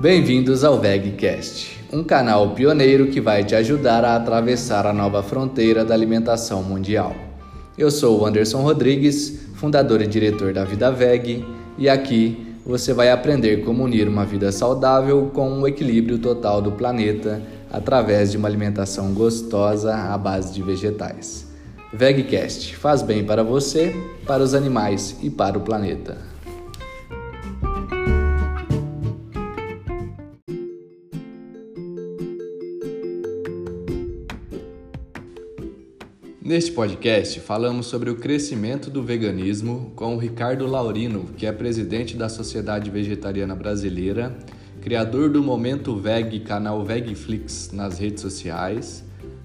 Bem-vindos ao VegCast, um canal pioneiro que vai te ajudar a atravessar a nova fronteira da alimentação mundial. Eu sou o Anderson Rodrigues, fundador e diretor da Vida Veg, e aqui você vai aprender como unir uma vida saudável com o equilíbrio total do planeta através de uma alimentação gostosa à base de vegetais. VegCast faz bem para você, para os animais e para o planeta. Neste podcast, falamos sobre o crescimento do veganismo com o Ricardo Laurino, que é presidente da Sociedade Vegetariana Brasileira, criador do Momento Veg, canal Vegflix nas redes sociais,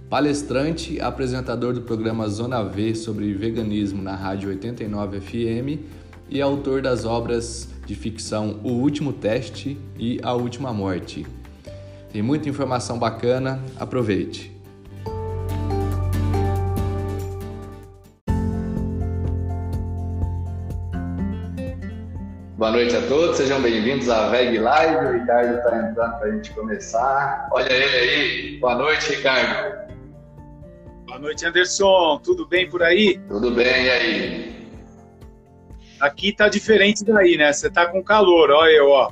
palestrante, apresentador do programa Zona V sobre veganismo na Rádio 89 FM e autor das obras de ficção O Último Teste e A Última Morte. Tem muita informação bacana, aproveite! Boa noite a todos, sejam bem-vindos à VEG Live. O Ricardo está entrando para a gente começar. Olha ele aí. Boa noite, Ricardo. Boa noite, Anderson. Tudo bem por aí? Tudo bem, e aí? Aqui tá diferente daí, né? Você tá com calor, olha eu, ó.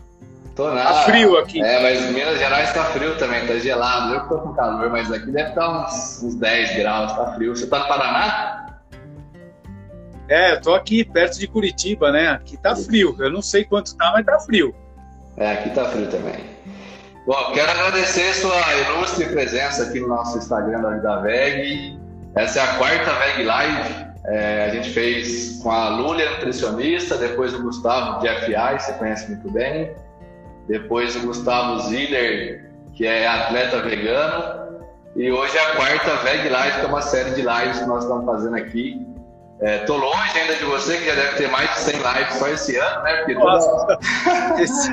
Tô nada. Tá frio aqui. É, mas em Minas Gerais tá frio também, tá gelado. Eu tô com calor, mas aqui deve estar tá uns, uns 10 graus, tá frio. Você tá no Paraná? É, eu tô aqui perto de Curitiba, né? Aqui tá frio. Eu não sei quanto tá, mas tá frio. É, aqui tá frio também. Bom, quero agradecer sua ilustre presença aqui no nosso Instagram da Veg. Essa é a quarta Veg Live. É, a gente fez com a Lúlia, nutricionista, depois o Gustavo de FI, você conhece muito bem. Depois o Gustavo Ziller, que é atleta vegano. E hoje é a quarta Veg Live, que é uma série de lives que nós estamos fazendo aqui é, tô longe ainda de você, que já deve ter mais de 100 lives só esse ano, né? Porque Nossa, esse,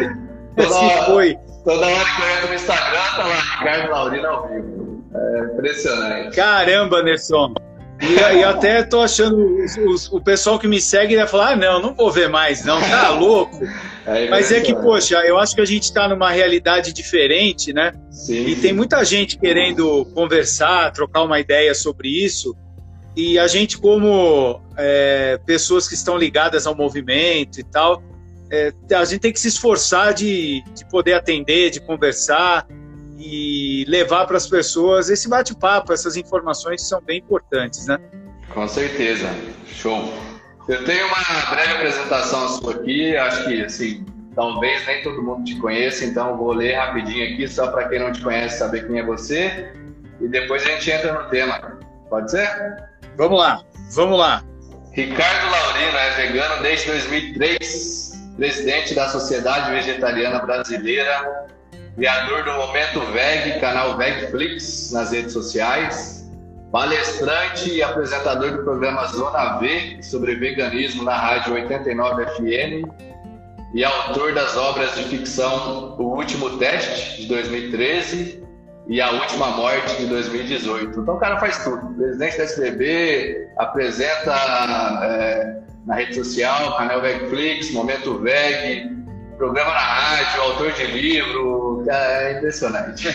toda, hora, foi. Toda hora que eu entro no Instagram, tá lá, Ricardo Laurino ao vivo. É impressionante. Caramba, Nerson. E, e até tô achando, os, os, o pessoal que me segue vai falar, ah, não, não vou ver mais, não, tá louco. É Mas é que, poxa, eu acho que a gente está numa realidade diferente, né? Sim. E tem muita gente querendo conversar, trocar uma ideia sobre isso. E a gente, como é, pessoas que estão ligadas ao movimento e tal, é, a gente tem que se esforçar de, de poder atender, de conversar e levar para as pessoas esse bate-papo, essas informações que são bem importantes, né? Com certeza, show. Eu tenho uma breve apresentação sua aqui, acho que assim, talvez nem todo mundo te conheça, então vou ler rapidinho aqui só para quem não te conhece saber quem é você e depois a gente entra no tema. Pode ser? Vamos lá, vamos lá. Ricardo Laurino é vegano desde 2003, presidente da Sociedade Vegetariana Brasileira, criador do Momento Veg, canal Vegflix nas redes sociais, palestrante e apresentador do programa Zona V sobre veganismo na Rádio 89 FM e autor das obras de ficção O Último Teste, de 2013, e a última morte de 2018. Então o cara faz tudo. Presidente da SBB, apresenta é, na rede social, canal Vegflix, Momento Veg, programa na rádio, autor de livro. É impressionante.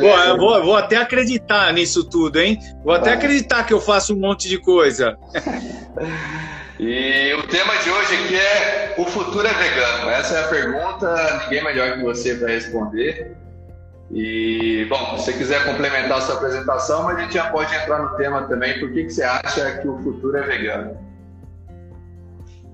Bom, eu vou, vou, até acreditar nisso tudo, hein? Vou até acreditar que eu faço um monte de coisa. E o tema de hoje aqui é o futuro é vegano. Essa é a pergunta, ninguém melhor que você para responder. E, bom, se você quiser complementar a sua apresentação, mas a gente já pode entrar no tema também. Por que, que você acha que o futuro é vegano?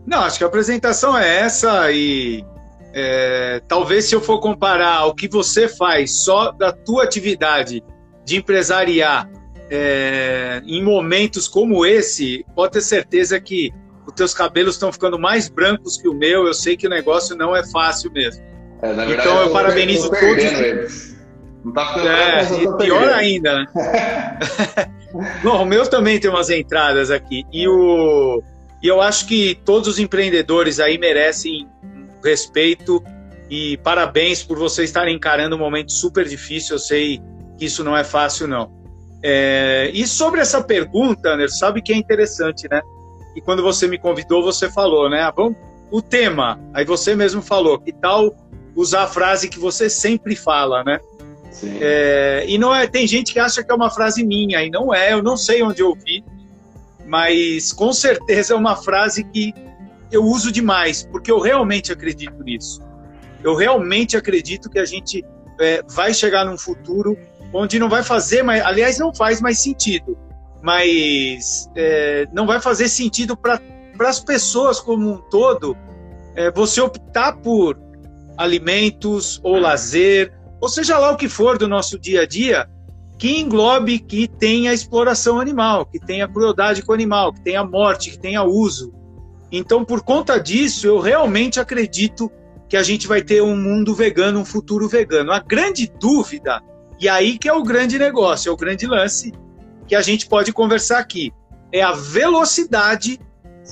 Não, acho que a apresentação é essa e é, talvez se eu for comparar o que você faz só da tua atividade de empresariar é, em momentos como esse, pode ter certeza que os teus cabelos estão ficando mais brancos que o meu. Eu sei que o negócio não é fácil mesmo. É, verdade, então eu, eu parabenizo todos. Não tá ficando é, e pior ainda, né? Bom, o meu também tem umas entradas aqui. E, o, e eu acho que todos os empreendedores aí merecem respeito e parabéns por vocês estarem encarando um momento super difícil. Eu sei que isso não é fácil, não. É, e sobre essa pergunta, Anderson, sabe que é interessante, né? E quando você me convidou, você falou, né? Ah, vamos, o tema. Aí você mesmo falou, que tal usar a frase que você sempre fala, né? É, e não é, tem gente que acha que é uma frase minha, e não é, eu não sei onde eu vi, mas com certeza é uma frase que eu uso demais, porque eu realmente acredito nisso. Eu realmente acredito que a gente é, vai chegar num futuro onde não vai fazer, mais, aliás, não faz mais sentido, mas é, não vai fazer sentido para as pessoas como um todo é, você optar por alimentos ou lazer, ou seja lá o que for do nosso dia a dia, que englobe que tenha exploração animal, que tenha crueldade com o animal, que tenha morte, que tenha uso. Então, por conta disso, eu realmente acredito que a gente vai ter um mundo vegano, um futuro vegano. A grande dúvida, e aí que é o grande negócio, é o grande lance que a gente pode conversar aqui, é a velocidade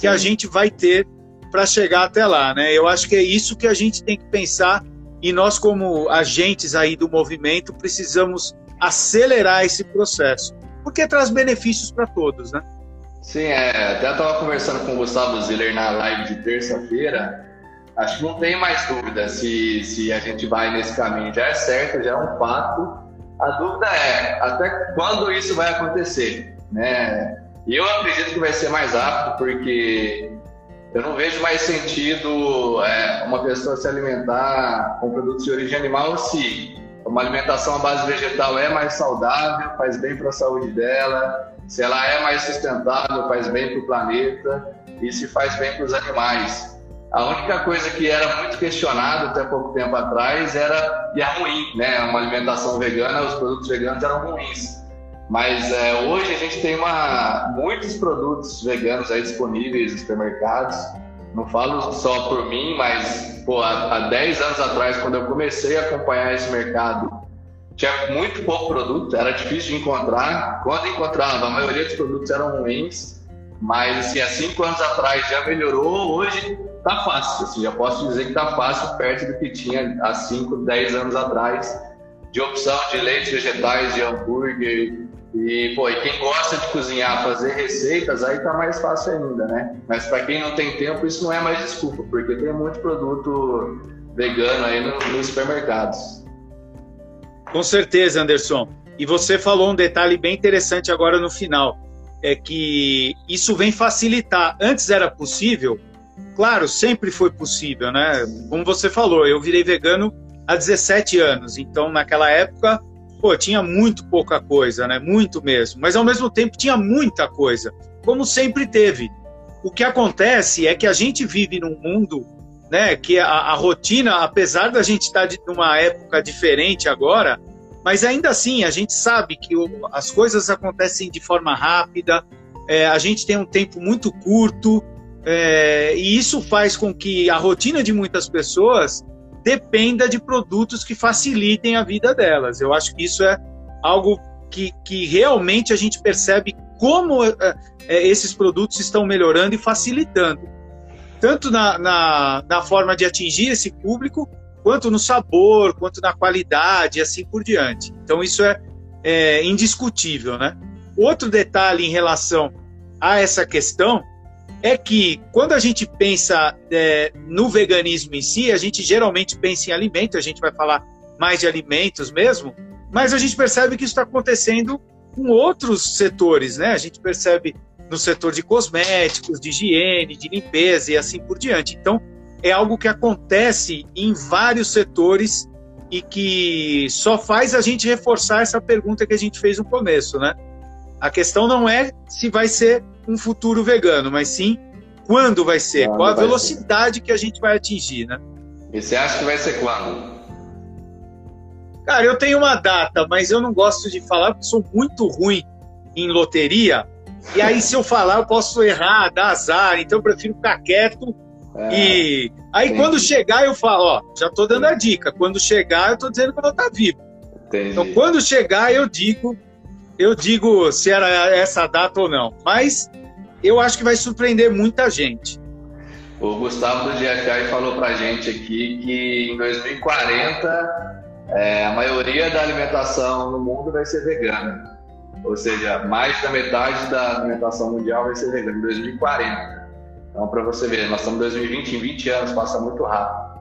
que a gente vai ter para chegar até lá, né? Eu acho que é isso que a gente tem que pensar e nós como agentes aí do movimento precisamos acelerar esse processo, porque traz benefícios para todos, né? Sim, é, até estava conversando com o Gustavo Ziller na live de terça-feira. Acho que não tem mais dúvida se, se a gente vai nesse caminho. Já é certo, já é um fato. A dúvida é até quando isso vai acontecer, né? E eu acredito que vai ser mais rápido, porque eu não vejo mais sentido é, uma pessoa se alimentar com produtos de origem animal se uma alimentação à base vegetal é mais saudável, faz bem para a saúde dela, se ela é mais sustentável, faz bem para o planeta e se faz bem para os animais. A única coisa que era muito questionada até pouco tempo atrás era e é ruim, né? Uma alimentação vegana, os produtos veganos eram ruins. Mas é, hoje a gente tem uma, muitos produtos veganos aí disponíveis nos supermercados. Não falo só por mim, mas pô, há, há 10 anos atrás, quando eu comecei a acompanhar esse mercado, tinha muito pouco produto, era difícil de encontrar. Quando encontrava, a maioria dos produtos eram ruins, mas assim, há 5 anos atrás já melhorou, hoje tá fácil. Assim, já posso dizer que tá fácil perto do que tinha há 5, 10 anos atrás, de opção de leites vegetais, de hambúrguer, e, pô, e quem gosta de cozinhar, fazer receitas, aí tá mais fácil ainda, né? Mas para quem não tem tempo, isso não é mais desculpa, porque tem muito produto vegano aí no, nos supermercados. Com certeza, Anderson. E você falou um detalhe bem interessante agora no final, é que isso vem facilitar. Antes era possível, claro, sempre foi possível, né? Como você falou, eu virei vegano há 17 anos, então naquela época pô, tinha muito pouca coisa, né? Muito mesmo. Mas ao mesmo tempo tinha muita coisa, como sempre teve. O que acontece é que a gente vive num mundo, né? Que a, a rotina, apesar da gente estar de, numa época diferente agora, mas ainda assim a gente sabe que o, as coisas acontecem de forma rápida. É, a gente tem um tempo muito curto. É, e isso faz com que a rotina de muitas pessoas dependa de produtos que facilitem a vida delas. Eu acho que isso é algo que, que realmente a gente percebe como é, esses produtos estão melhorando e facilitando, tanto na, na, na, forma de atingir esse público, quanto no sabor, quanto na qualidade e assim por diante. Então, isso é, é indiscutível. Né? Outro detalhe em relação a essa questão é que quando a gente pensa é, no veganismo em si, a gente geralmente pensa em alimento, a gente vai falar mais de alimentos mesmo, mas a gente percebe que isso está acontecendo com outros setores, né? A gente percebe no setor de cosméticos, de higiene, de limpeza e assim por diante. Então, é algo que acontece em vários setores e que só faz a gente reforçar essa pergunta que a gente fez no começo, né? A questão não é se vai ser um futuro vegano, mas sim quando vai ser, quando qual a velocidade ser. que a gente vai atingir, né? E você acha que vai ser quando? Cara, eu tenho uma data, mas eu não gosto de falar porque sou muito ruim em loteria. E aí, se eu falar, eu posso errar, dar azar. Então, eu prefiro ficar quieto. É, e aí, entendi. quando chegar, eu falo: Ó, já tô dando a dica. Quando chegar, eu tô dizendo que eu vou estar vivo. Entendi. Então, quando chegar, eu digo eu digo se era essa data ou não. Mas eu acho que vai surpreender muita gente. O Gustavo do GFI falou para gente aqui que em 2040 é, a maioria da alimentação no mundo vai ser vegana. Ou seja, mais da metade da alimentação mundial vai ser vegana em 2040. Então, para você ver, nós estamos em 2020, em 20 anos, passa muito rápido.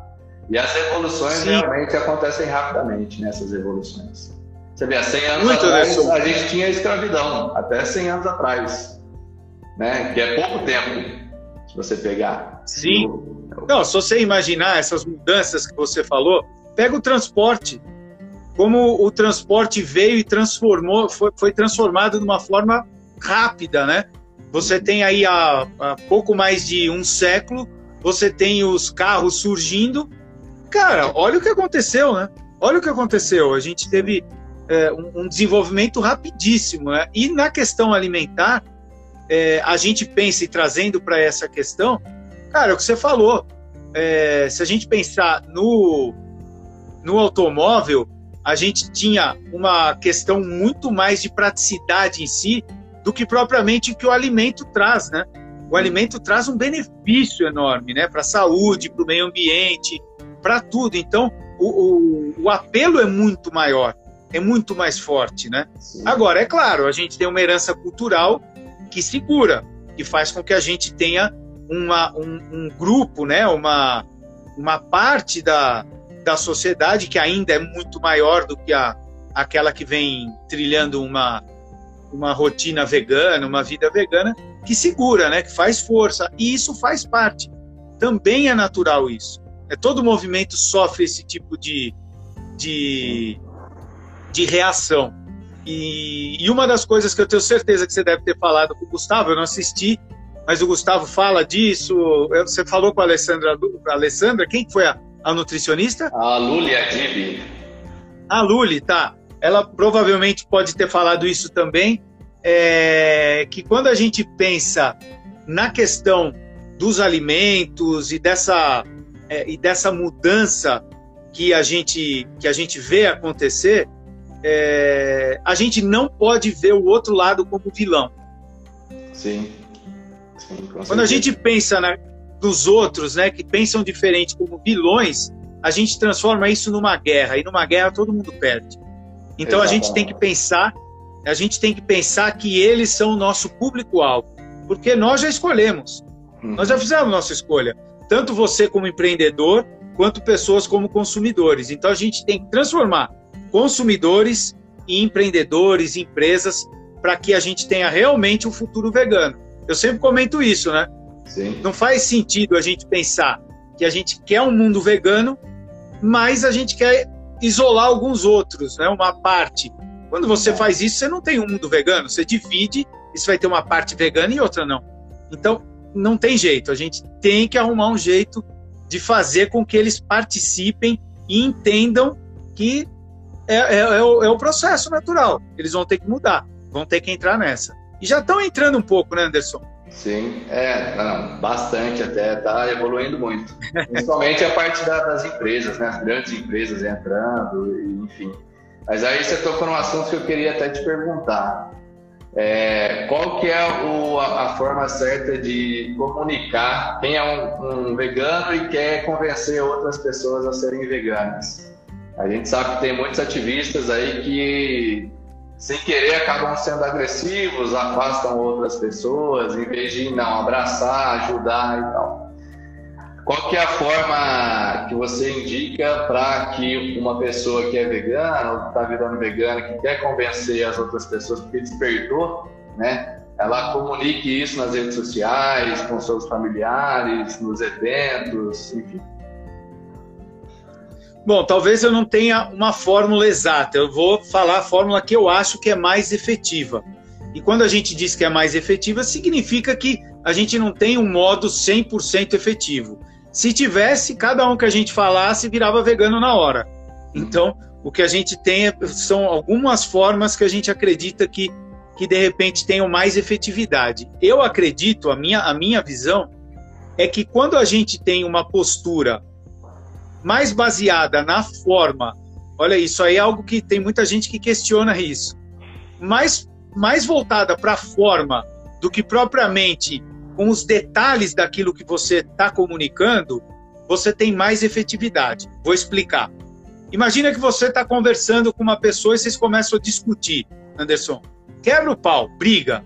E as evoluções Sim. realmente acontecem rapidamente nessas evoluções. Você vê, há 100 anos muito atrás né? a gente tinha escravidão, até 100 anos atrás, né? que é pouco tempo, se você pegar. Sim. Não, se você imaginar essas mudanças que você falou, pega o transporte. Como o transporte veio e transformou, foi, foi transformado de uma forma rápida, né? Você tem aí há, há pouco mais de um século, você tem os carros surgindo. Cara, olha o que aconteceu, né? Olha o que aconteceu. A gente teve é, um, um, desenvolvimento rapidíssimo. Né? E na questão alimentar, é, a gente pensa e trazendo para essa questão, cara, é o que você falou. É, se a gente pensar no, no automóvel, a gente tinha uma questão muito mais de praticidade em si do que propriamente o que o alimento traz, né? O alimento traz um benefício enorme, né? Para a saúde, para o meio ambiente, para tudo. Então, o, o, o, apelo é muito maior, é muito mais forte, né? Sim. Agora, é claro, a gente tem uma herança cultural que segura, que faz com que a gente tenha uma, um, um grupo, né? Uma, uma parte da, da sociedade que ainda é muito maior do que a, aquela que vem trilhando uma, uma rotina vegana, uma vida vegana, que segura, né, que faz força. E isso faz parte. Também é natural isso. É, todo movimento sofre esse tipo de, de, de reação. E, e, uma das coisas que eu tenho certeza que você deve ter falado com o Gustavo, eu não assisti, mas o Gustavo fala disso. Você falou com a Alessandra, a Alessandra quem foi a, a nutricionista? A Luli Adib. A Luli, tá ela provavelmente pode ter falado isso também, é, que quando a gente pensa na questão dos alimentos e dessa, é, e dessa mudança que a gente, que a gente vê acontecer, é, a gente não pode ver o outro lado como vilão. Sim. Sim Quando a gente pensa na, nos outros, né, que pensam diferente como vilões, a gente transforma isso numa guerra e numa guerra todo mundo perde. Então Exatamente. a gente tem que pensar, a gente tem que pensar que eles são o nosso público-alvo, porque nós já escolhemos, uhum. nós já fizemos nossa escolha, tanto você como empreendedor, quanto pessoas como consumidores. Então a gente tem que transformar consumidores e empreendedores, empresas, para que a gente tenha realmente um futuro vegano. Eu sempre comento isso, né? Sim. Não faz sentido a gente pensar que a gente quer um mundo vegano, mas a gente quer isolar alguns outros, né? uma parte. Quando você faz isso, você não tem um mundo vegano, você divide você vai ter uma parte vegana e outra não. Então, não tem jeito, a gente tem que arrumar um jeito de fazer com que eles participem e entendam que é, é, é, o, é o processo natural. Eles vão ter que mudar, vão ter que entrar nessa. E já estão entrando um pouco, né, Anderson? Sim, é, não, bastante até, está evoluindo muito. Principalmente a parte da, das empresas, né? As grandes empresas entrando, enfim. Mas aí você tocou num assunto que eu queria até te perguntar. É, qual que é o, a, a, forma certa de comunicar quem é um, um, vegano e quer convencer outras pessoas a serem veganas? A gente sabe que tem muitos ativistas aí que sem querer acabam sendo agressivos, afastam outras pessoas, em vez de não abraçar, ajudar e tal. Qual que é a forma que você indica para que uma pessoa que é vegana ou está virando vegana, que quer convencer as outras pessoas porque despertou, né? Ela comunique isso nas redes sociais, com seus familiares, nos eventos, enfim. Bom, talvez eu não tenha uma fórmula exata. Eu vou falar a fórmula que eu acho que é mais efetiva. E quando a gente diz que é mais efetiva, significa que a gente não tem um modo 100% efetivo. Se tivesse, cada um que a gente falasse virava vegano na hora. Então, o que a gente tem é, são algumas formas que a gente acredita que, que de repente tenham mais efetividade. Eu acredito, a minha, a minha visão, é que quando a gente tem uma postura mais baseada na forma. Olha, isso aí é algo que tem muita gente que questiona isso. Mais, mais voltada para a forma do que propriamente com os detalhes daquilo que você está comunicando, você tem mais efetividade. Vou explicar. Imagina que você está conversando com uma pessoa e vocês começam a discutir, Anderson. Quebra o pau, briga.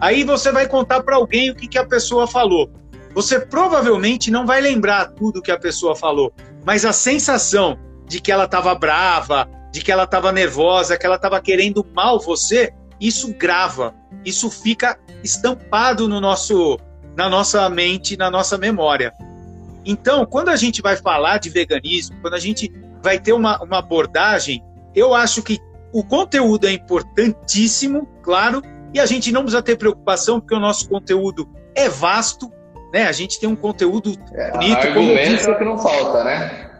Aí você vai contar para alguém o que, que a pessoa falou. Você provavelmente não vai lembrar tudo que a pessoa falou, mas a sensação de que ela estava brava, de que ela estava nervosa, que ela estava querendo mal você, isso grava, isso fica estampado no nosso, na nossa mente, na nossa memória. Então, quando a gente vai falar de veganismo, quando a gente vai ter uma, uma abordagem, eu acho que o conteúdo é importantíssimo, claro, e a gente não precisa ter preocupação, porque o nosso conteúdo é vasto, né? A gente tem um conteúdo é, bonito. Argumento é o que não falta, né?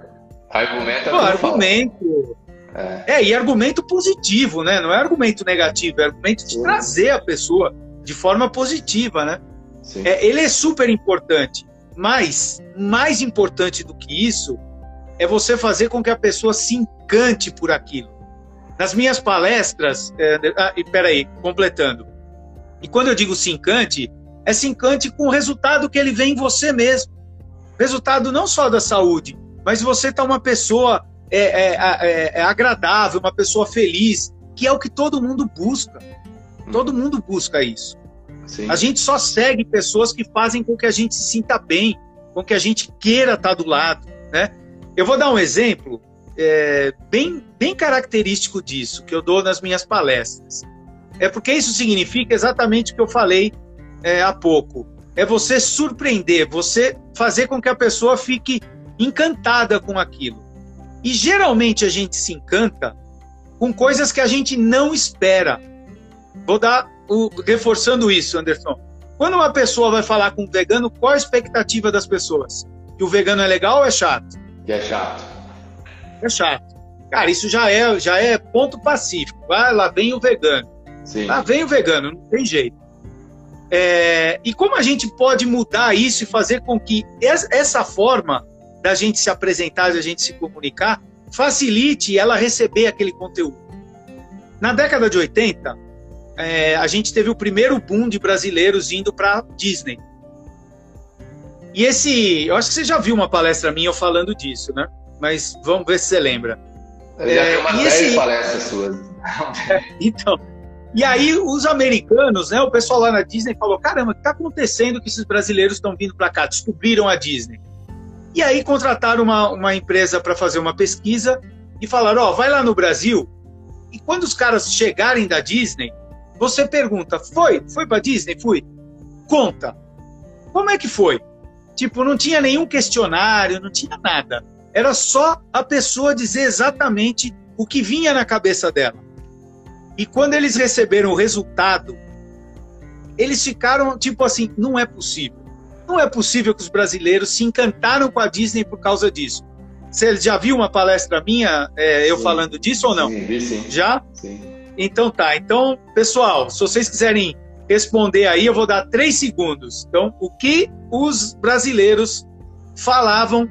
Argumento é que argumento. É. é. e argumento positivo, né? Não é argumento negativo, é argumento de Sim. trazer a pessoa de forma positiva, né? É, ele é super importante, mas mais importante do que isso é você fazer com que a pessoa se encante por aquilo. Nas minhas palestras, é, ah, e peraí, completando. E quando eu digo se encante, é se encante com o resultado que ele vê em você mesmo. Resultado não só da saúde, mas você tá uma pessoa é, é, é, é agradável, uma pessoa feliz, que é o que todo mundo busca. Todo mundo busca isso. Sim. A gente só segue pessoas que fazem com que a gente se sinta bem, com que a gente queira estar do lado, né? Eu vou dar um exemplo é, bem, bem característico disso, que eu dou nas minhas palestras. É porque isso significa exatamente o que eu falei é, há pouco. É você surpreender, você fazer com que a pessoa fique encantada com aquilo. E geralmente a gente se encanta com coisas que a gente não espera. Vou dar o, reforçando isso, Anderson. Quando uma pessoa vai falar com um vegano, qual a expectativa das pessoas? Que o vegano é legal ou é chato? Que é chato é chato. Cara, isso já é, já é ponto pacífico. Ah, lá vem o vegano. Sim. Lá vem o vegano, não tem jeito. É, e como a gente pode mudar isso e fazer com que essa forma da gente se apresentar, da gente se comunicar, facilite ela receber aquele conteúdo? Na década de 80, é, a gente teve o primeiro boom de brasileiros indo para Disney. E esse, eu acho que você já viu uma palestra minha falando disso, né? mas vamos ver se você lembra. Eu já vi umas 10 esse... palestras suas. então, e aí os americanos, né, o pessoal lá na Disney falou, caramba, o que está acontecendo que esses brasileiros estão vindo para cá? Descobriram a Disney. E aí contrataram uma, uma empresa para fazer uma pesquisa e falaram, ó, oh, vai lá no Brasil e quando os caras chegarem da Disney, você pergunta, foi? Foi para Disney? Fui. Conta. Como é que foi? Tipo, não tinha nenhum questionário, não tinha nada. Era só a pessoa dizer exatamente o que vinha na cabeça dela. E quando eles receberam o resultado, eles ficaram tipo assim: não é possível. Não é possível que os brasileiros se encantaram com a Disney por causa disso. Você já viu uma palestra minha, é, eu sim. falando disso ou não? Sim, sim. Já? Sim. Então tá. Então, pessoal, se vocês quiserem responder aí, eu vou dar três segundos. Então, o que os brasileiros falavam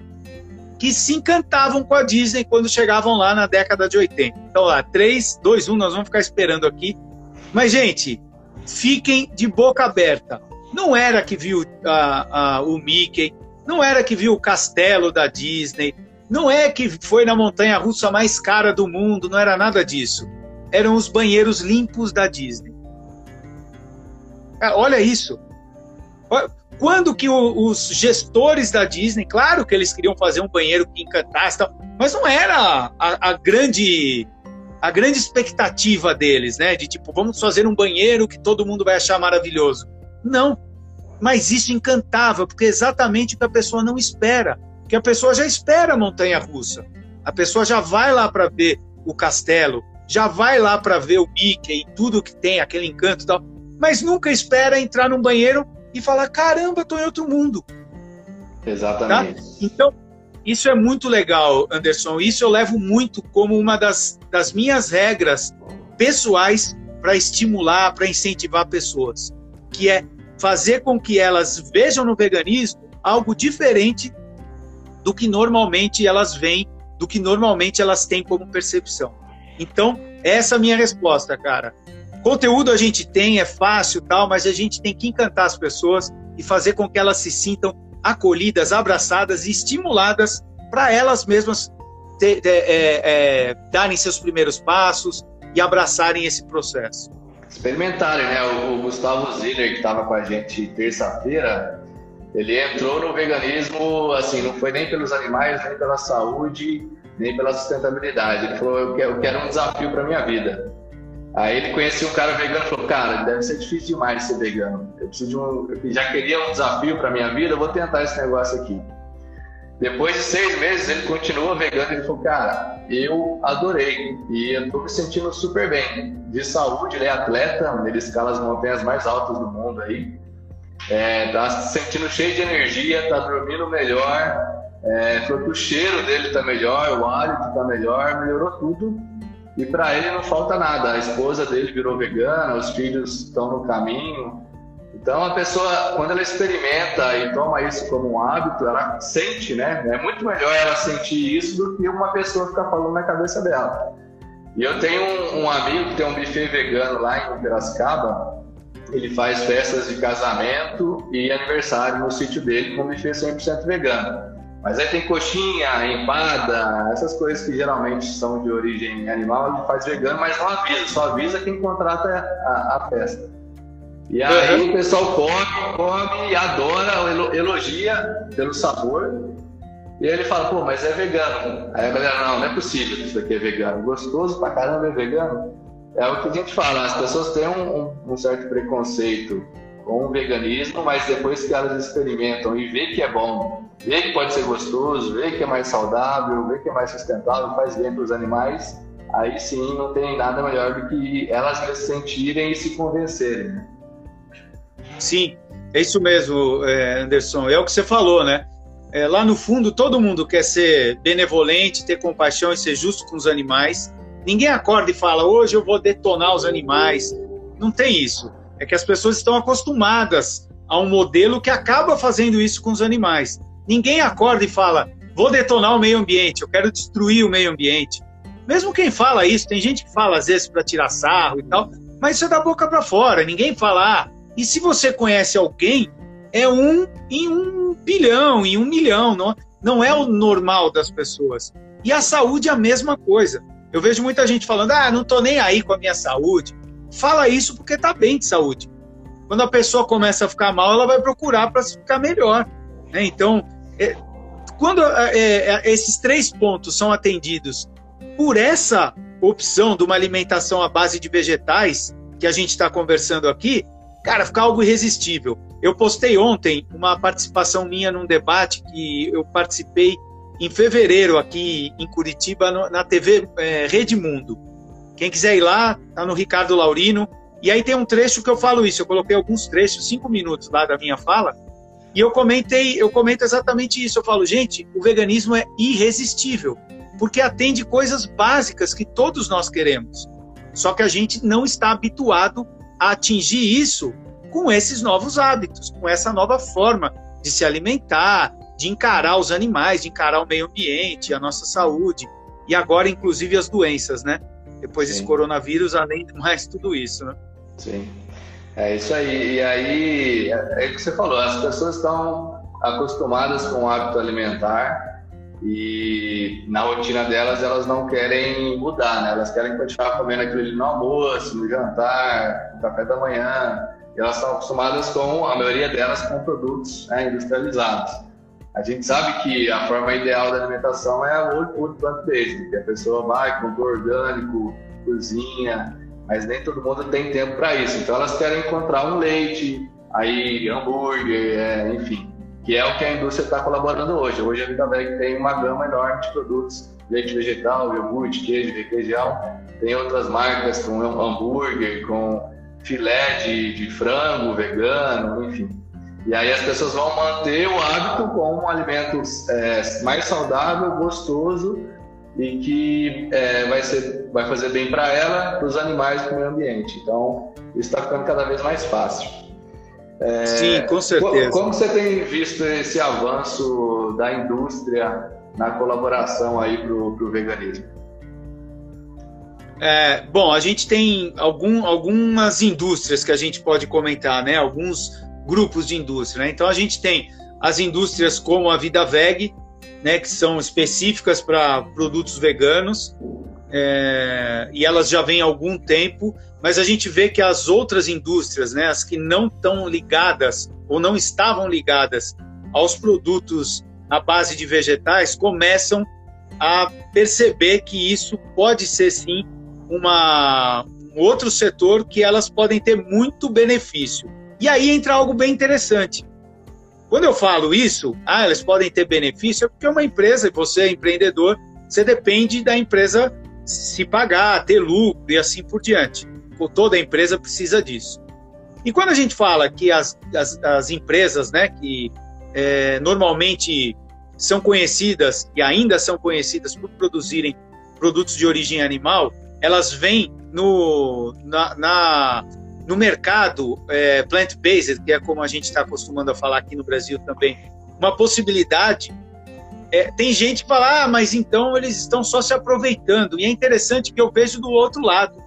que se encantavam com a Disney quando chegavam lá na década de 80. Então lá, 3, 2, 1, nós vamos ficar esperando aqui. Mas, gente, fiquem de boca aberta. Não era que viu o Mickey, não era que viu o castelo da Disney, não é que foi na montanha russa mais cara do mundo, não era nada disso. Eram os banheiros limpos da Disney. Olha isso. Quando que o, os gestores da Disney, claro que eles queriam fazer um banheiro que encantasse, mas não era a, a, grande a grande expectativa deles, né? De tipo, vamos fazer um banheiro que todo mundo vai achar maravilhoso. Não. Mas isso encantava, porque é exatamente o que a pessoa não espera. Que a pessoa já espera a montanha russa. A pessoa já vai lá para ver o castelo, já vai lá para ver o Mickey e tudo que tem, aquele encanto e tal, mas nunca espera entrar num banheiro e falar: caramba, estou em outro mundo. Exatamente. Tá? Então, isso é muito legal, Anderson. Isso eu levo muito como uma das, das minhas regras pessoais para estimular, para incentivar pessoas, que é fazer com que elas vejam no veganismo algo diferente do que normalmente elas veem, do que normalmente elas têm como percepção. Então, essa é a minha resposta, cara. Conteúdo a gente tem, é fácil tal, mas a gente tem que encantar as pessoas e fazer com que elas se sintam acolhidas, abraçadas e estimuladas para elas mesmas é, é, darem seus primeiros passos e abraçarem esse processo. experimentarem, né? O, o Gustavo Ziller, que estava com a gente terça-feira, ele entrou no veganismo, assim, não foi nem pelos animais, nem pela saúde, nem pela sustentabilidade. Ele falou: eu quero, eu quero um desafio para minha vida. Aí ele conhecia um cara vegano e falou: Cara, deve ser difícil demais ser vegano. Eu preciso de um. Eu já queria um desafio para minha vida, eu vou tentar esse negócio aqui. Depois de seis meses, ele continua vegano. Ele falou: Cara, eu adorei e eu tô me sentindo super bem. De saúde, ele é atleta, ele escala as montanhas mais altas do mundo aí. É, tá se sentindo cheio de energia, tá dormindo melhor. É, falou que o cheiro dele tá melhor, o hálito tá melhor, melhorou tudo. E para ele não falta nada. A esposa dele virou vegana, os filhos estão no caminho. Então a pessoa, quando ela experimenta e toma isso como um hábito, ela sente, né? É muito melhor ela sentir isso do que uma pessoa ficar falando na cabeça dela. E eu tenho um, um amigo que tem um buffet vegano lá em Piracicaba. Ele faz festas de casamento e aniversário no sítio dele com buffet 100% vegano. Mas aí tem coxinha, empada, essas coisas que geralmente são de origem animal, ele faz vegano, mas não avisa, só avisa quem contrata a, a festa. E aí uhum. o pessoal come, come, adora, elogia pelo sabor. E aí ele fala, pô, mas é vegano. Aí a galera, não, não é possível que isso aqui é vegano. Gostoso pra caramba é vegano. É o que a gente fala, as pessoas têm um, um, um certo preconceito com o veganismo, mas depois que elas experimentam e vê que é bom, vê que pode ser gostoso, vê que é mais saudável, vê que é mais sustentável, faz bem para os animais, aí sim não tem nada melhor do que elas se sentirem e se convencerem. Né? Sim, é isso mesmo, é, Anderson. É o que você falou, né? É, lá no fundo, todo mundo quer ser benevolente, ter compaixão e ser justo com os animais. Ninguém acorda e fala, hoje eu vou detonar os animais. Não tem isso é que as pessoas estão acostumadas a um modelo que acaba fazendo isso com os animais. Ninguém acorda e fala, vou detonar o meio ambiente, eu quero destruir o meio ambiente. Mesmo quem fala isso, tem gente que fala às vezes para tirar sarro e tal, mas isso é da boca para fora. Ninguém fala, ah, e se você conhece alguém, é um em um bilhão, em um milhão, não, não é o normal das pessoas. E a saúde é a mesma coisa. Eu vejo muita gente falando, ah, não tô nem aí com a minha saúde, fala isso porque está bem de saúde. Quando a pessoa começa a ficar mal, ela vai procurar para ficar melhor. Né? Então, é, quando é, é, esses três pontos são atendidos por essa opção de uma alimentação à base de vegetais, que a gente está conversando aqui, cara, fica algo irresistível. Eu postei ontem uma participação minha num debate que eu participei em fevereiro aqui em Curitiba, na TV é, Rede Mundo. Quem quiser ir lá, tá no Ricardo Laurino. E aí tem um trecho que eu falo isso. Eu coloquei alguns trechos, cinco minutos lá da minha fala, e eu comentei, eu comento exatamente isso. Eu falo, gente, o veganismo é irresistível, porque atende coisas básicas que todos nós queremos. Só que a gente não está habituado a atingir isso com esses novos hábitos, com essa nova forma de se alimentar, de encarar os animais, de encarar o meio ambiente, a nossa saúde e agora inclusive as doenças, né? Depois Sim. desse coronavírus, além de mais tudo isso, né? Sim. É isso aí. E aí, é, é o que você falou, as pessoas estão acostumadas com o hábito alimentar e na rotina delas elas não querem mudar, né? Elas querem continuar comendo aquilo ali no almoço, no jantar, no café da manhã. E elas estão acostumadas com, a maioria delas, com produtos né, industrializados. A gente sabe que a forma ideal da alimentação é o old plant-based, que a pessoa vai, compra orgânico, cozinha, mas nem todo mundo tem tempo para isso. Então elas querem encontrar um leite, aí hambúrguer, é, enfim, que é o que a indústria está colaborando hoje. Hoje a Vida Veg tem uma gama enorme de produtos, leite vegetal, iogurte, queijo, requeijão. Tem outras marcas com hambúrguer, com filé de, de frango vegano, enfim. E aí as pessoas vão manter o hábito com um alimento é, mais saudável, gostoso e que é, vai, ser, vai fazer bem para ela, para os animais e para o meio ambiente. Então, isso está ficando cada vez mais fácil. É, Sim, com certeza. Como você tem visto esse avanço da indústria na colaboração aí para o veganismo? É, bom, a gente tem algum, algumas indústrias que a gente pode comentar, né? Alguns grupos de indústria. Né? Então a gente tem as indústrias como a Vida Veg, né, que são específicas para produtos veganos. é, e elas já vêm há algum tempo, mas a gente vê que as outras indústrias, né, as que não estão ligadas ou não estavam ligadas aos produtos à base de vegetais, começam a perceber que isso pode ser sim uma, um outro setor que elas podem ter muito benefício. E aí entra algo bem interessante. Quando eu falo isso, ah, elas podem ter benefício, é porque uma empresa, você é empreendedor, você depende da empresa se pagar, ter lucro e assim por diante. Toda empresa precisa disso. E quando a gente fala que as, as, as empresas, né, que é, normalmente são conhecidas e ainda são conhecidas por produzirem produtos de origem animal, elas vêm no, na, na no mercado é, plant-based, que é como a gente está acostumando a falar aqui no Brasil também, uma possibilidade. É, tem gente que fala, ah, mas então eles estão só se aproveitando. E é interessante que eu vejo do outro lado.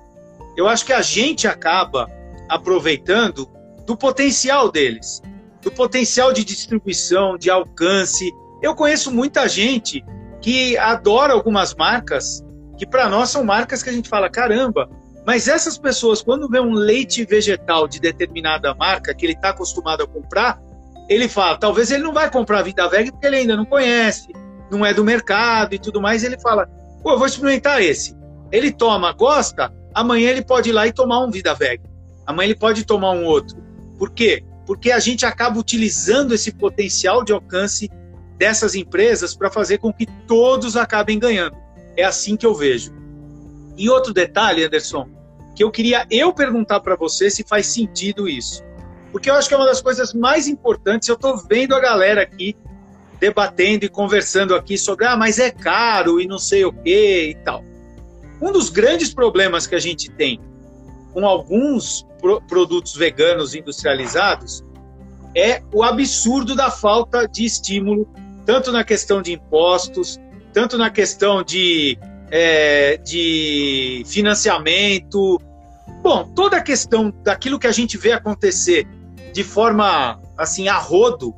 Eu acho que a gente acaba aproveitando do potencial deles, do potencial de distribuição, de alcance. Eu conheço muita gente que adora algumas marcas que para nós são marcas que a gente fala, caramba, mas essas pessoas, quando vê um leite vegetal de determinada marca que ele está acostumado a comprar, ele fala, talvez ele não vai comprar Vida Veg porque ele ainda não conhece, não é do mercado e tudo mais. Ele fala, pô, eu vou experimentar esse. Ele toma, gosta, amanhã ele pode ir lá e tomar um Vida Veg. Amanhã ele pode tomar um outro. Por quê? Porque a gente acaba utilizando esse potencial de alcance dessas empresas para fazer com que todos acabem ganhando. É assim que eu vejo. E outro detalhe, Anderson, que eu queria eu perguntar para você se faz sentido isso. Porque eu acho que é uma das coisas mais importantes. Eu estou vendo a galera aqui debatendo e conversando aqui sobre, ah, mas é caro e não sei o que e tal. Um dos grandes problemas que a gente tem com alguns pro produtos veganos industrializados é o absurdo da falta de estímulo, tanto na questão de impostos, tanto na questão de é, de financiamento. Bom, toda a questão daquilo que a gente vê acontecer de forma assim a rodo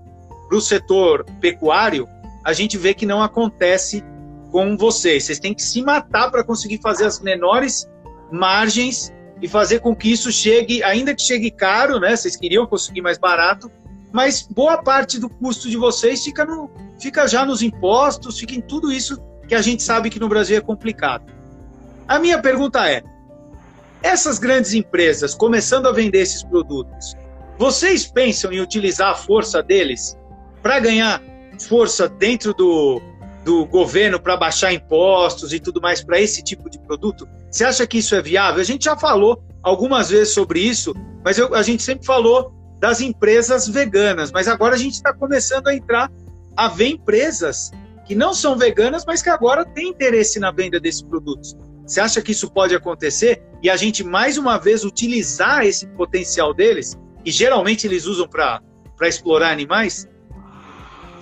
para o setor pecuário, a gente vê que não acontece com vocês. Vocês têm que se matar para conseguir fazer as menores margens e fazer com que isso chegue, ainda que chegue caro, né? Vocês queriam conseguir mais barato, mas boa parte do custo de vocês fica, no, fica já nos impostos, fica em tudo isso que a gente sabe que no Brasil é complicado. A minha pergunta é: essas grandes empresas começando a vender esses produtos, vocês pensam em utilizar a força deles para ganhar força dentro do, do governo para baixar impostos e tudo mais para esse tipo de produto? Você acha que isso é viável? A gente já falou algumas vezes sobre isso, mas eu, a gente sempre falou das empresas veganas, mas agora a gente está começando a entrar a ver empresas que não são veganas, mas que agora têm interesse na venda desses produtos. Você acha que isso pode acontecer e a gente mais uma vez utilizar esse potencial deles, que geralmente eles usam para explorar animais?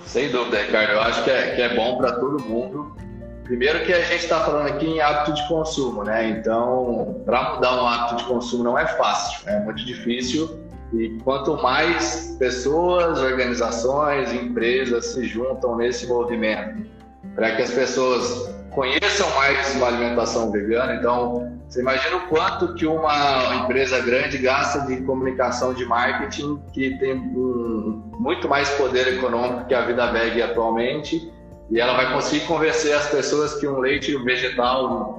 Sem dúvida, Ricardo. Eu acho que é, que é bom para todo mundo. Primeiro que a gente está falando aqui em hábito de consumo, né? Então, para mudar um hábito de consumo não é fácil, é muito difícil e quanto mais pessoas, organizações, empresas se juntam nesse movimento, para que as pessoas conheçam mais uma alimentação vegana, então você imagina o quanto que uma empresa grande gasta de comunicação de marketing que tem um, muito mais poder econômico que a Vida Veg atualmente e ela vai conseguir convencer as pessoas que um leite vegetal,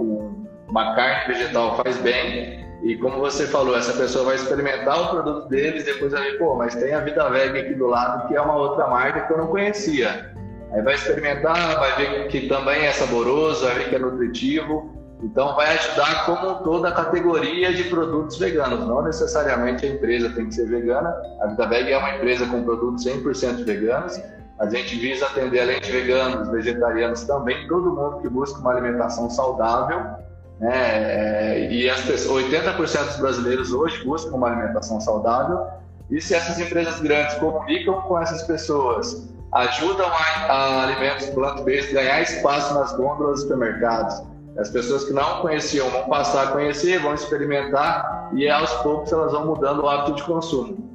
uma carne vegetal faz bem e como você falou, essa pessoa vai experimentar o produto deles, depois vai ver, pô, mas tem a Vida Veg aqui do lado, que é uma outra marca que eu não conhecia. Aí vai experimentar, vai ver que também é saboroso, vai ver que é nutritivo. Então vai ajudar como toda a categoria de produtos veganos. Não necessariamente a empresa tem que ser vegana. A Vida Veg é uma empresa com produtos 100% veganos. A gente visa atender além de veganos, vegetarianos também, todo mundo que busca uma alimentação saudável né? É, e as pessoas, 80% dos brasileiros hoje buscam uma alimentação saudável. E se essas empresas grandes comunicam com essas pessoas, ajudam a, a alimentos plant-based ganhar espaço nas gôndolas dos supermercados, as pessoas que não conheciam vão passar a conhecer, vão experimentar e aos poucos elas vão mudando o hábito de consumo.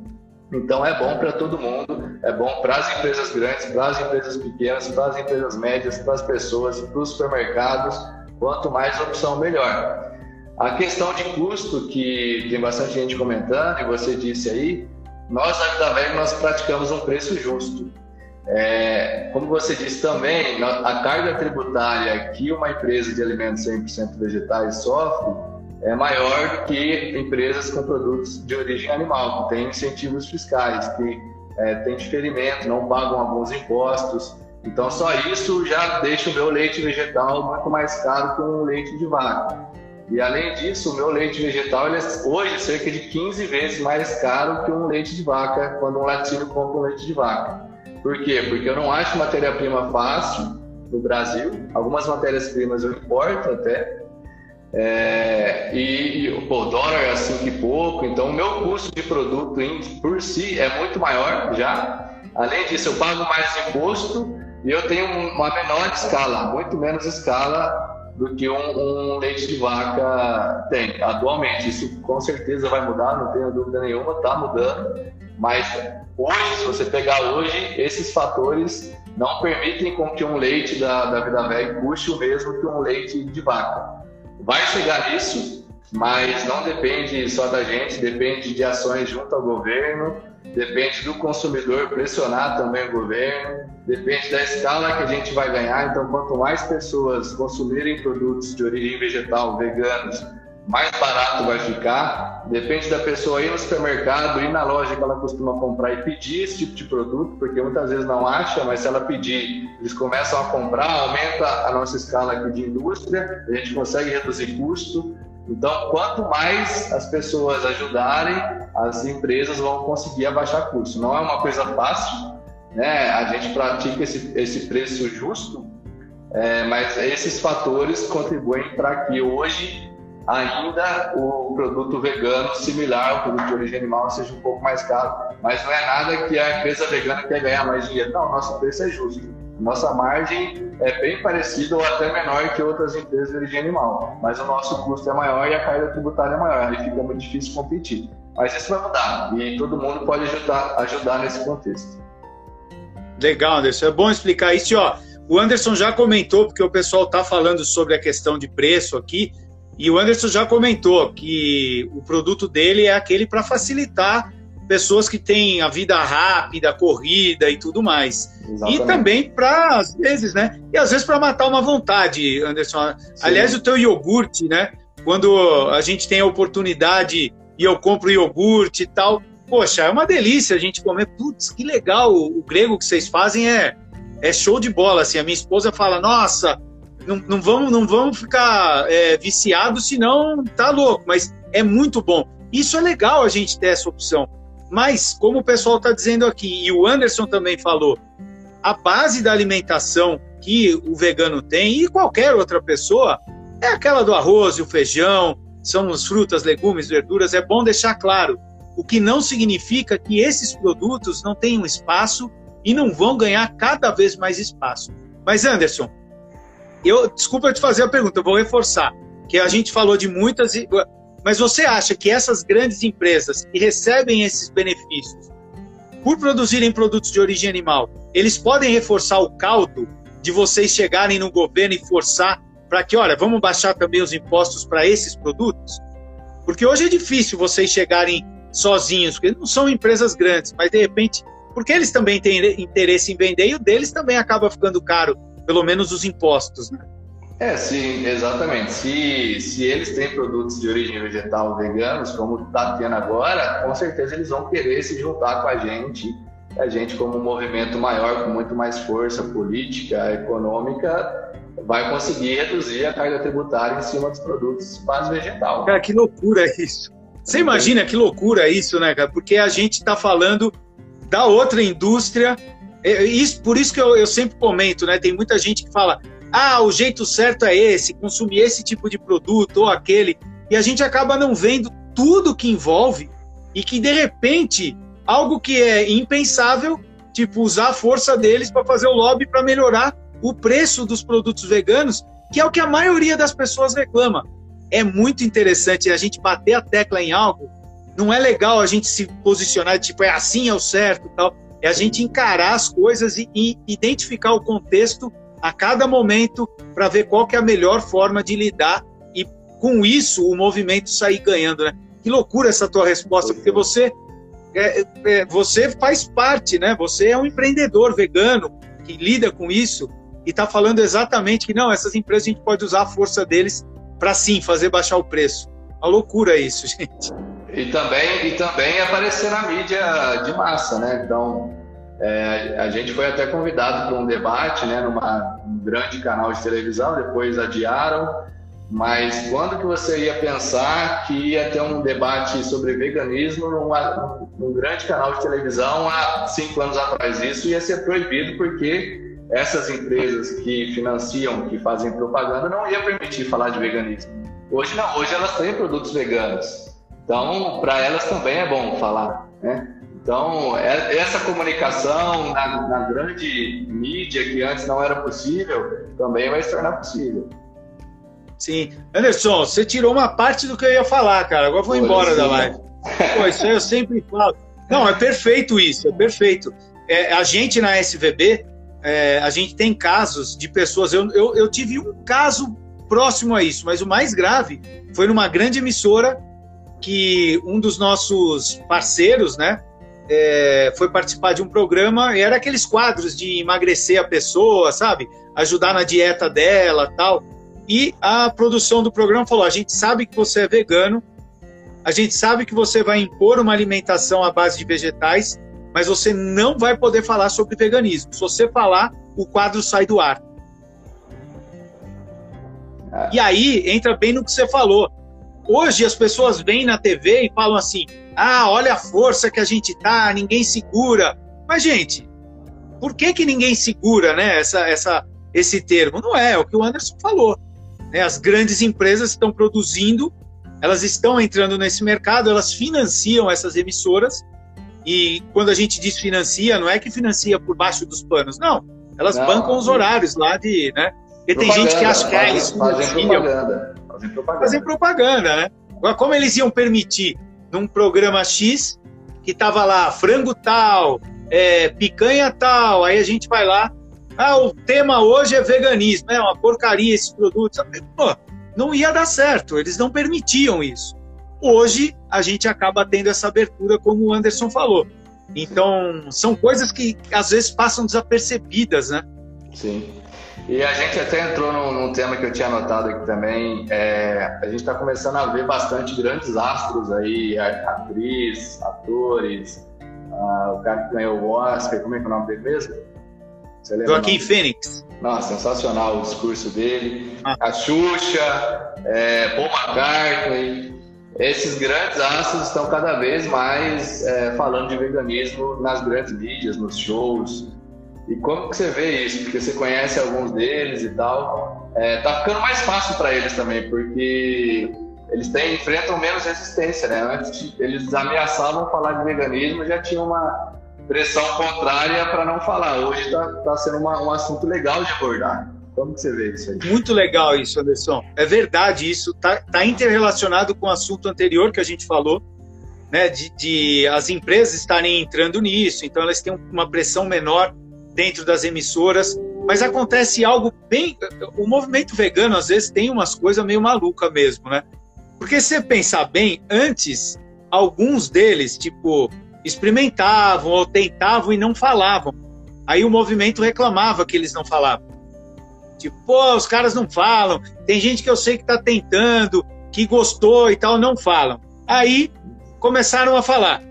Então é bom para todo mundo, é bom para as empresas grandes, para as empresas pequenas, para as empresas médias, para as pessoas, para os supermercados, quanto mais opção, melhor. A questão de custo, que tem bastante gente comentando, e você disse aí, nós da Vida nós praticamos um preço justo. É, como você disse também, a carga tributária que uma empresa de alimentos 100% vegetais sofre é maior que empresas com produtos de origem animal, que têm incentivos fiscais, que é, têm diferimento, não pagam alguns impostos. Então, só isso já deixa o meu leite vegetal muito mais caro que um leite de vaca. E além disso, o meu leite vegetal é hoje cerca de 15 vezes mais caro que um leite de vaca, quando um latino compra um leite de vaca. Por quê? Porque eu não acho matéria-prima fácil no Brasil. Algumas matérias-primas eu importo até. É, e, e pô, o dólar é assim que pouco, então o meu custo de produto em, por si é muito maior já. Além disso, eu pago mais imposto e eu tenho uma menor escala, muito menos escala do que um, um, leite de vaca tem atualmente. Isso com certeza vai mudar, não tenho dúvida nenhuma, está mudando. Mas hoje, se você pegar hoje, esses fatores não permitem com que um leite da, da Vida Velha custe o mesmo que um leite de vaca. Vai chegar nisso, mas não depende só da gente, depende de ações junto ao governo, depende do consumidor pressionar também o governo, depende da escala que a gente vai ganhar. Então, quanto mais pessoas consumirem produtos de origem vegetal, veganos, mais barato vai ficar. Depende da pessoa ir no supermercado, ir na loja que ela costuma comprar e pedir esse tipo de produto, porque muitas vezes não acha, mas se ela pedir, eles começam a comprar, aumenta a nossa escala aqui de indústria, a gente consegue reduzir custo. Então, quanto mais as pessoas ajudarem, as empresas vão conseguir abaixar custo. Não é uma coisa fácil, né? A gente pratica esse, esse preço justo, é, mas esses fatores contribuem para que hoje ainda o produto vegano similar ao produto de origem animal seja um pouco mais caro, mas não é nada que a empresa vegana quer ganhar mais dinheiro. Não, nosso preço é justo. Nossa margem é bem parecida ou até menor que outras empresas de origem animal, mas o nosso custo é maior e a carga tributária é maior, aí fica muito difícil competir. Mas isso vai mudar e todo mundo pode ajudar, ajudar nesse contexto. Legal, Anderson. É bom explicar isso. Ó, o Anderson já comentou, porque o pessoal está falando sobre a questão de preço aqui, e o Anderson já comentou que o produto dele é aquele para facilitar pessoas que têm a vida rápida, corrida e tudo mais. Exatamente. E também para, às vezes, né? E às vezes para matar uma vontade, Anderson. Sim. Aliás, o teu iogurte, né? Quando a gente tem a oportunidade e eu compro iogurte e tal, poxa, é uma delícia a gente comer. Putz, que legal! O grego que vocês fazem é, é show de bola. Assim, a minha esposa fala: nossa, não, não vamos, não vamos ficar é, viciados, senão tá louco. Mas é muito bom. Isso é legal a gente ter essa opção. Mas, como o pessoal está dizendo aqui, e o Anderson também falou, a base da alimentação que o vegano tem e qualquer outra pessoa é aquela do arroz e o feijão, são as frutas, legumes, verduras. É bom deixar claro, o que não significa que esses produtos não tenham espaço e não vão ganhar cada vez mais espaço. Mas Anderson, eu desculpa te fazer a pergunta, eu vou reforçar que a gente falou de muitas mas você acha que essas grandes empresas que recebem esses benefícios por produzirem produtos de origem animal, eles podem reforçar o caldo de vocês chegarem no governo e forçar para que, olha, vamos baixar também os impostos para esses produtos? Porque hoje é difícil vocês chegarem sozinhos, porque não são empresas grandes, mas de repente, porque eles também têm interesse em vender e o deles também acaba ficando caro, pelo menos os impostos, né? É, sim, exatamente. Se, se eles têm produtos de origem vegetal veganos, como está tendo agora, com certeza eles vão querer se juntar com a gente. A gente, como um movimento maior, com muito mais força política, econômica, vai conseguir reduzir a carga tributária em cima dos produtos base vegetal. Cara, que loucura isso. Você imagina que loucura isso, né, cara? Porque a gente está falando da outra indústria. É, isso, por isso que eu, eu sempre comento, né? Tem muita gente que fala, ah, o jeito certo é esse, consumir esse tipo de produto ou aquele, e a gente acaba não vendo tudo que envolve e que de repente algo que é impensável, tipo usar a força deles para fazer o lobby para melhorar o preço dos produtos veganos, que é o que a maioria das pessoas reclama. É muito interessante a gente bater a tecla em algo. Não é legal a gente se posicionar tipo é assim é o certo, tal. É a gente encarar as coisas e, e identificar o contexto a cada momento para ver qual que é a melhor forma de lidar e com isso o movimento sair ganhando, né? Que loucura essa tua resposta, porque você é, é, você faz parte, né? Você é um empreendedor vegano que lida com isso e está falando exatamente que não, essas empresas a gente pode usar a força deles para sim fazer baixar o preço. Uma loucura isso, gente. E também, e também aparecer na mídia de massa, né? Então, é, a gente foi até convidado para um debate, né, numa, num grande canal de televisão, depois adiaram. Mas quando que você ia pensar que ia ter um debate sobre veganismo num grande canal de televisão há cinco anos atrás? Isso ia ser proibido porque essas empresas que financiam, que fazem propaganda, não ia permitir falar de veganismo. Hoje não, hoje elas têm produtos veganos. Então, para elas também é bom falar, né? Então, é, essa comunicação na, na, grande mídia, que antes não era possível, também vai se tornar possível. Sim. Anderson, você tirou uma parte do que eu ia falar, cara. Agora vou embora sim. da live. Pô, isso aí eu sempre falo. Não, é perfeito isso, é perfeito. É, a gente na SVB, é, a gente tem casos de pessoas. Eu, eu, eu tive um caso próximo a isso, mas o mais grave foi numa grande emissora que um dos nossos parceiros, né, é, foi participar de um programa e era aqueles quadros de emagrecer a pessoa, sabe, ajudar na dieta dela, tal. E a produção do programa falou: a gente sabe que você é vegano, a gente sabe que você vai impor uma alimentação à base de vegetais, mas você não vai poder falar sobre veganismo. Se você falar, o quadro sai do ar. É. E aí entra bem no que você falou. Hoje as pessoas vêm na TV e falam assim: ah, olha a força que a gente tá, ninguém segura. Mas, gente, por que, que ninguém segura né, essa, essa, esse termo? Não é, é o que o Anderson falou. Né? As grandes empresas estão produzindo, elas estão entrando nesse mercado, elas financiam essas emissoras. E quando a gente diz financia, não é que financia por baixo dos panos, não. Elas não, bancam os horários lá de. Né? Porque tem gente que acha que é isso. Fazem propaganda. Fazem propaganda, né? Agora, como eles iam permitir num programa X que tava lá frango tal, é, picanha tal, aí a gente vai lá, ah, o tema hoje é veganismo, é uma porcaria esses produtos. Pô, não ia dar certo, eles não permitiam isso. Hoje a gente acaba tendo essa abertura, como o Anderson falou. Então, são coisas que às vezes passam desapercebidas, né? Sim. E a gente até entrou num, num, tema que eu tinha anotado aqui também. É, a gente está começando a ver bastante grandes astros aí, atriz, atores, o cara que ganhou o Oscar, como é que é o nome dele mesmo? Joaquim Fênix. Nossa, sensacional o discurso dele. Ah. A Xuxa, é, Paul McCartney. Esses grandes astros estão cada vez mais é, falando de veganismo nas grandes mídias, nos shows. E como que você vê isso? Porque você conhece alguns deles e tal. É, tá ficando mais fácil para eles também, porque eles têm, enfrentam menos resistência, né? Antes eles ameaçavam falar de veganismo, já tinha uma pressão contrária para não falar. Hoje está tá sendo uma, um assunto legal de abordar. Como que você vê isso aí? Muito legal isso, Anderson. É verdade isso. Tá, tá interrelacionado com o assunto anterior que a gente falou, né? De, de as empresas estarem entrando nisso, então elas têm uma pressão menor dentro das emissoras, mas acontece algo bem. O movimento vegano às vezes tem umas coisas meio maluca mesmo, né? Porque se você pensar bem, antes alguns deles, tipo, experimentavam ou tentavam e não falavam. Aí o movimento reclamava que eles não falavam. Tipo, pô, os caras não falam. Tem gente que eu sei que está tentando, que gostou e tal, não falam. Aí começaram a falar.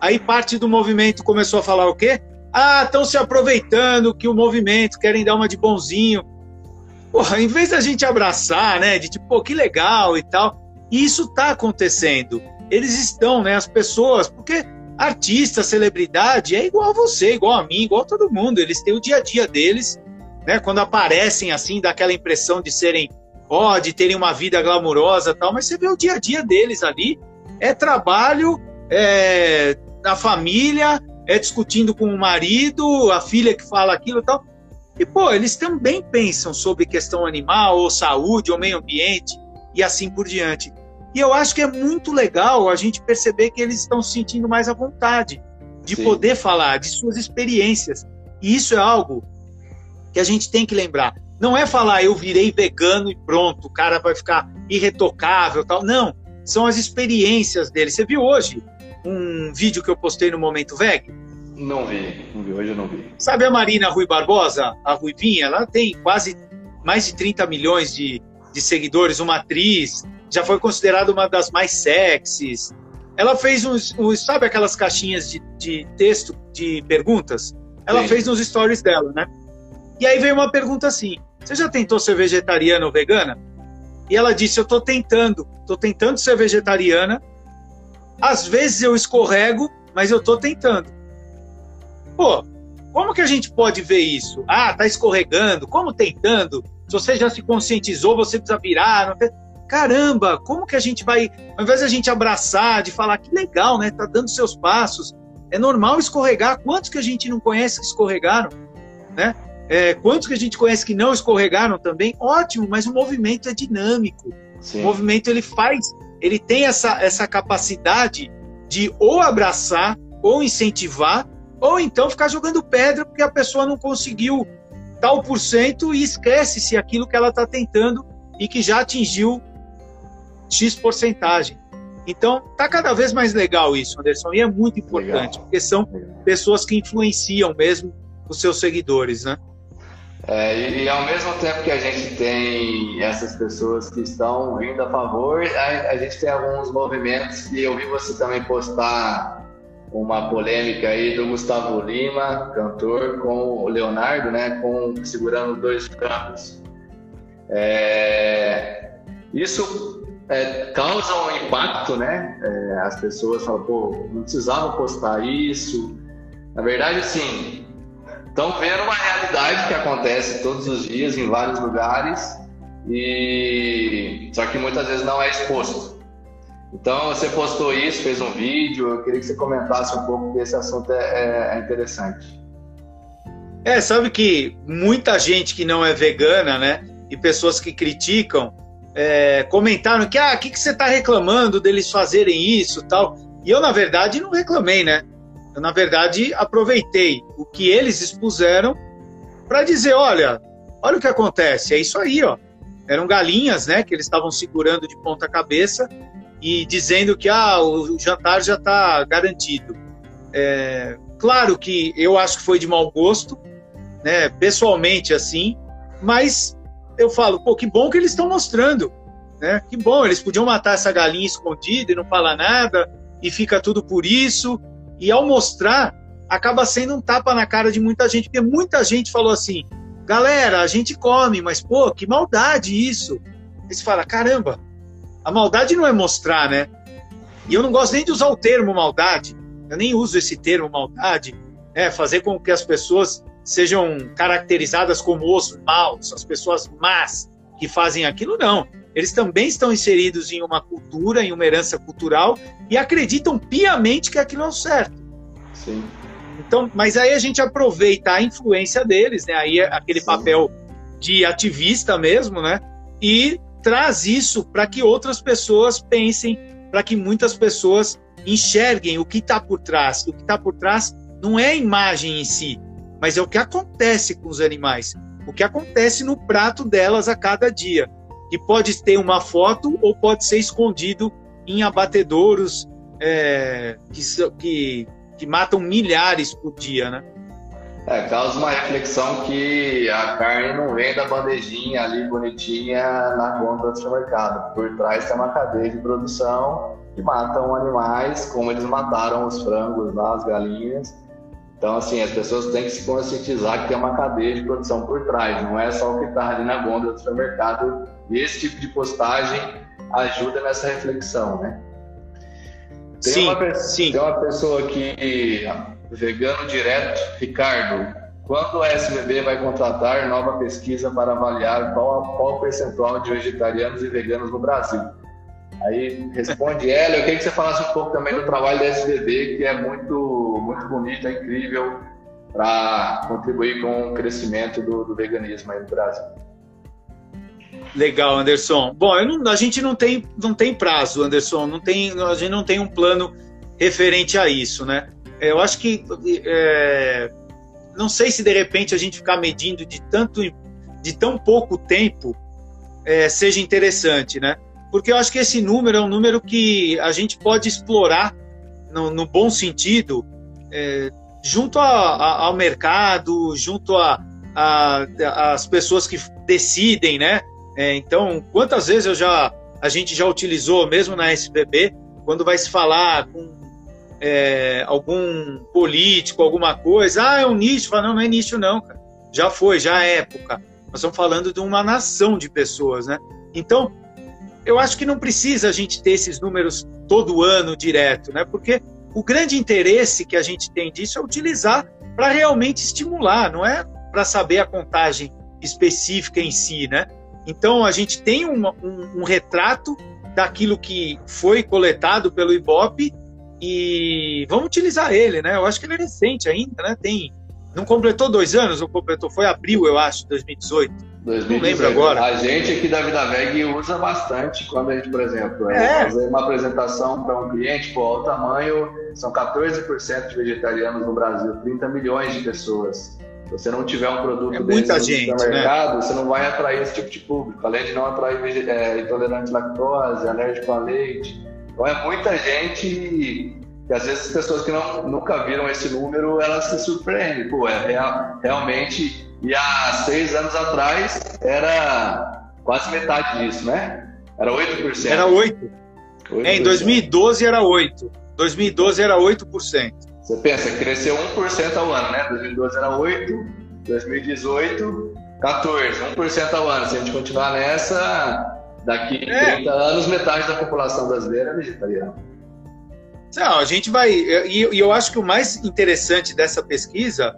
Aí parte do movimento começou a falar o quê? Ah, estão se aproveitando que o movimento querem dar uma de bonzinho. Porra, em vez da gente abraçar, né, de tipo, pô, que legal e tal, e isso está acontecendo. Eles estão, né, as pessoas, porque artista, celebridade é igual a você, igual a mim, igual a todo mundo. Eles têm o dia a dia deles, né? Quando aparecem assim, dá aquela impressão de serem, ó, de terem uma vida glamurosa tal, mas você vê o dia a dia deles ali. É trabalho, é a família, é discutindo com o marido, a filha que fala aquilo e tal. E, pô, eles também pensam sobre questão animal, ou saúde, ou meio ambiente, e assim por diante. E eu acho que é muito legal a gente perceber que eles estão se sentindo mais à vontade de Sim. poder falar de suas experiências. E isso é algo que a gente tem que lembrar. Não é falar eu virei vegano e pronto, o cara vai ficar irretocável tal. Não, são as experiências dele. Você viu hoje um vídeo que eu postei no Momento Veg? Não vi, não vi, hoje eu não vi. Sabe a Marina Rui Barbosa, a Ruivinha? Ela tem quase mais de 30 milhões de, de seguidores, uma atriz, já foi considerada uma das mais sexys. Ela fez uns, uns sabe aquelas caixinhas de, de texto de perguntas? Ela Sim. fez nos stories dela, né? E aí veio uma pergunta assim: Você já tentou ser vegetariana ou vegana? E ela disse: Eu estou tentando, estou tentando ser vegetariana. Às vezes eu escorrego, mas eu estou tentando. Pô, como que a gente pode ver isso? Ah, tá escorregando, como tentando? Se você já se conscientizou, você precisa virar. Caramba, como que a gente vai, ao invés de a gente abraçar, de falar que legal, né? Tá dando seus passos. É normal escorregar. Quantos que a gente não conhece que escorregaram, né? É, quantos que a gente conhece que não escorregaram também? Ótimo, mas o movimento é dinâmico. Sim. O movimento ele faz, ele tem essa, essa capacidade de ou abraçar, ou incentivar, ou então ficar jogando pedra porque a pessoa não conseguiu tal por cento e esquece-se aquilo que ela está tentando e que já atingiu X porcentagem. Então, tá cada vez mais legal isso, Anderson, e é muito importante, legal. porque são pessoas que influenciam mesmo os seus seguidores, né? É, e ao mesmo tempo que a gente tem essas pessoas que estão vindo a favor, a, a gente tem alguns movimentos e eu vi você também postar uma polêmica aí do Gustavo Lima, cantor, com o Leonardo, né, com segurando dois campos. É, isso é, causa um impacto, né? É, as pessoas falam, pô, não precisava postar isso. Na verdade, sim, estão vendo uma realidade que acontece todos os dias em vários lugares e só que muitas vezes não é exposto. Então você postou isso, fez um vídeo, eu queria que você comentasse um pouco porque esse assunto é, é, é interessante. É, sabe que muita gente que não é vegana, né, e pessoas que criticam, é, comentaram que, ah, o que, que você está reclamando deles fazerem isso tal. E eu, na verdade, não reclamei, né? Eu, na verdade, aproveitei o que eles expuseram para dizer: olha, olha o que acontece, é isso aí, ó. Eram galinhas, né, que eles estavam segurando de ponta cabeça e dizendo que ah, o jantar já está garantido. É, claro que eu acho que foi de mau gosto, né, pessoalmente assim, mas eu falo, pô, que bom que eles estão mostrando, né? Que bom, eles podiam matar essa galinha escondida e não falar nada e fica tudo por isso. E ao mostrar, acaba sendo um tapa na cara de muita gente, porque muita gente falou assim: galera, a gente come, mas pô, que maldade isso. Aí você fala: caramba, a maldade não é mostrar, né? E eu não gosto nem de usar o termo maldade, eu nem uso esse termo maldade, é fazer com que as pessoas sejam caracterizadas como os maus, as pessoas más que fazem aquilo, não. Eles também estão inseridos em uma cultura, em uma herança cultural e acreditam piamente que aquilo é o certo. Sim. Então, mas aí a gente aproveita a influência deles, né? Aí é aquele Sim. papel de ativista mesmo, né? E traz isso para que outras pessoas pensem, para que muitas pessoas enxerguem o que está por trás. O que está por trás não é a imagem em si, mas é o que acontece com os animais, o que acontece no prato delas a cada dia que pode ter uma foto ou pode ser escondido em abatedouros é, que, que, que, matam milhares por dia, né? É, causa uma reflexão que a carne não vem da bandejinha ali bonitinha na conta do supermercado. Por trás tem uma cadeia de produção que matam animais, como eles mataram os frangos lá, as galinhas. Então, assim, as pessoas têm que se conscientizar que tem uma cadeia de produção por trás, não é só o que está ali na gôndola do supermercado e esse tipo de postagem ajuda nessa reflexão, né? Tem sim, uma, sim. Tem uma pessoa aqui, vegano direto, Ricardo. Quando a SBB vai contratar nova pesquisa para avaliar qual, qual o percentual de vegetarianos e veganos no Brasil? Aí responde ela. Eu queria que você falasse um pouco também do trabalho da SBB, que é muito, muito bonito, é incrível para contribuir com o crescimento do, do veganismo aí no Brasil. Legal, Anderson. Bom, não, a gente não tem, não tem prazo, Anderson. Não tem, a gente não tem um plano referente a isso, né? É, eu acho que é, não sei se de repente a gente ficar medindo de tanto de tão pouco tempo é, seja interessante, né? Porque eu acho que esse número é um número que a gente pode explorar no, no bom sentido, é, junto a, a, ao mercado, junto as pessoas que decidem, né? É, então, quantas vezes eu já a gente já utilizou, mesmo na SBB, quando vai se falar com é, algum político, alguma coisa, ah, é um nicho, fala, não, não é nicho não, cara. já foi, já é época. Nós estamos falando de uma nação de pessoas, né? Então, eu acho que não precisa a gente ter esses números todo ano direto, né? Porque o grande interesse que a gente tem disso é utilizar para realmente estimular, não é para saber a contagem específica em si, né? Então a gente tem um, um, um retrato daquilo que foi coletado pelo Ibope e vamos utilizar ele, né? Eu acho que ele é recente ainda, né? Tem não completou dois anos, ou completou foi abril, eu acho, 2018. 2018. Não lembro agora. A gente aqui da Vida Veg usa bastante quando a gente, por exemplo, é. fazer uma apresentação para um cliente, pô, o tamanho são 14% de vegetarianos no Brasil, 30 milhões de pessoas. Se você não tiver um produto é muita gente, no mercado, né? você não vai atrair esse tipo de público. Além de não atrair é, intolerante à lactose, alérgico a leite. Então é muita gente que às vezes as pessoas que não, nunca viram esse número, elas se surpreendem. Pô, é real, realmente. E há seis anos atrás era quase metade disso, né? Era 8%. Era 8%. 8%. É, em 2012 era 8%. 2012 era 8%. Você pensa, cresceu 1% ao ano, né? 2012 era 8%, 2018, 14%, 1% ao ano. Se a gente continuar nessa, daqui é. 30 anos, metade da população brasileira é vegetariana. Não, a gente vai. E, eu acho que o mais interessante dessa pesquisa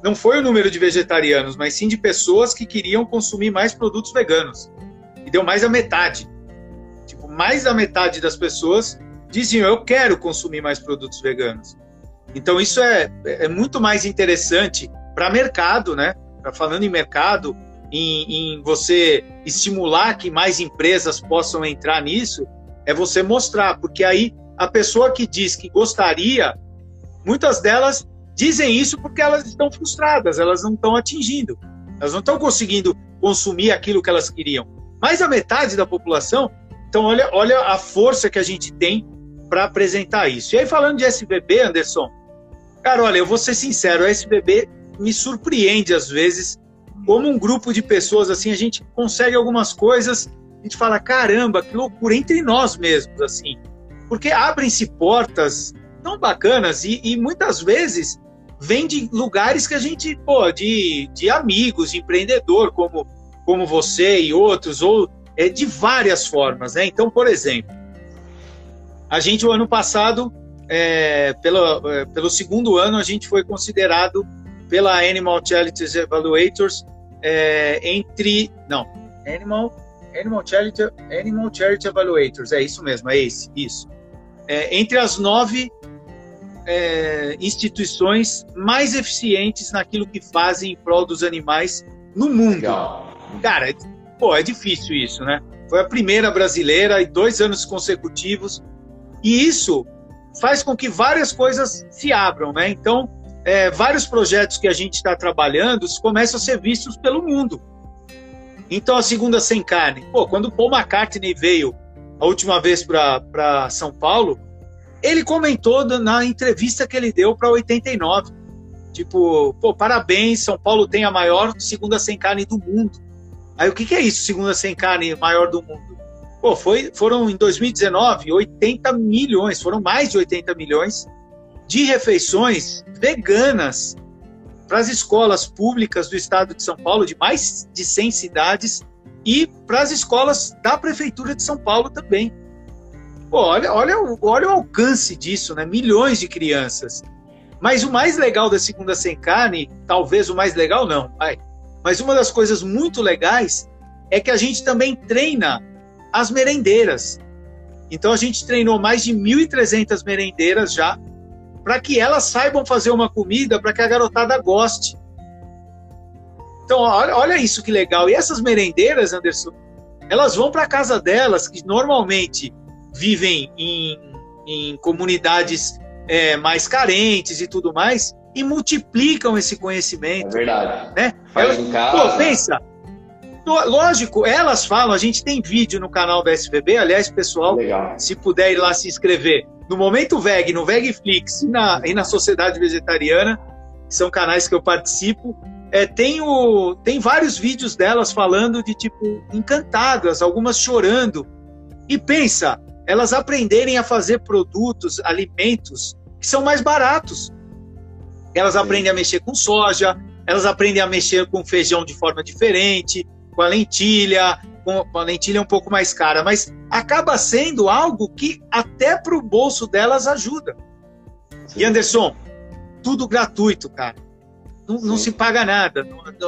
não foi o número de vegetarianos, mas sim de pessoas que queriam consumir mais produtos veganos. E deu mais da metade. Tipo, mais da metade das pessoas diziam: eu quero consumir mais produtos veganos. Então, isso é, é muito mais interessante para mercado, né? Pra, falando em mercado, em, em você estimular que mais empresas possam entrar nisso, é você mostrar, porque aí a pessoa que diz que gostaria, muitas delas dizem isso porque elas estão frustradas, elas não estão atingindo, elas não estão conseguindo consumir aquilo que elas queriam. Mais a metade da população, então olha, olha a força que a gente tem para apresentar isso. E aí falando de SBB, Anderson, cara, olha, eu vou ser sincero, o SBB me surpreende às vezes como um grupo de pessoas assim, a gente consegue algumas coisas, a gente fala, caramba, que loucura entre nós mesmos, assim porque abrem-se portas tão bacanas e, e, muitas vezes vem de lugares que a gente, pô, de, de amigos, de empreendedor, como, como você e outros, ou é, de várias formas, né? Então, por exemplo, a gente, o ano passado, é, pelo, é, pelo segundo ano, a gente foi considerado pela Animal Charities Evaluators é, entre. Não, Animal. Animal Charity, Animal Charity Evaluators, é isso mesmo, é esse, isso é, entre as nove é, instituições mais eficientes naquilo que fazem em prol dos animais no mundo. Legal. Cara, pô, é difícil isso, né? Foi a primeira brasileira e dois anos consecutivos. E isso faz com que várias coisas se abram, né? Então, é, vários projetos que a gente está trabalhando começam a ser vistos pelo mundo. Então, a segunda sem carne. Pô, quando Paul McCartney veio a última vez para São Paulo, ele comentou na entrevista que ele deu para 89. Tipo, pô, parabéns, São Paulo tem a maior segunda sem carne do mundo. Aí o que, que é isso, segunda sem carne maior do mundo? Pô, foi, foram em 2019 80 milhões, foram mais de 80 milhões de refeições veganas para as escolas públicas do estado de São Paulo, de mais de 100 cidades, e para as escolas da Prefeitura de São Paulo também. Pô, olha, olha, olha o alcance disso, né? Milhões de crianças. Mas o mais legal da Segunda Sem Carne, talvez o mais legal não, vai. Mas uma das coisas muito legais é que a gente também treina as merendeiras. Então a gente treinou mais de 1.300 merendeiras já, para que elas saibam fazer uma comida para que a garotada goste. Então, olha, olha isso que legal. E essas merendeiras, Anderson, elas vão para a casa delas, que normalmente vivem em, em comunidades é, mais carentes e tudo mais, e multiplicam esse conhecimento. É verdade. Né? Faz elas, em casa. Pô, pensa, lógico, elas falam, a gente tem vídeo no canal da SBB, aliás, pessoal, Legal. se puder ir lá se inscrever, no Momento Veg, no Vegflix e na, e na Sociedade Vegetariana, que são canais que eu participo, é, tem, o, tem vários vídeos delas falando de, tipo, encantadas, algumas chorando. E pensa, elas aprenderem a fazer produtos, alimentos, que são mais baratos. Elas aprendem a mexer com soja, elas aprendem a mexer com feijão de forma diferente, com a lentilha, com a lentilha um pouco mais cara, mas acaba sendo algo que até para o bolso delas ajuda. Sim. E Anderson, tudo gratuito, cara. Não, não, se paga nada.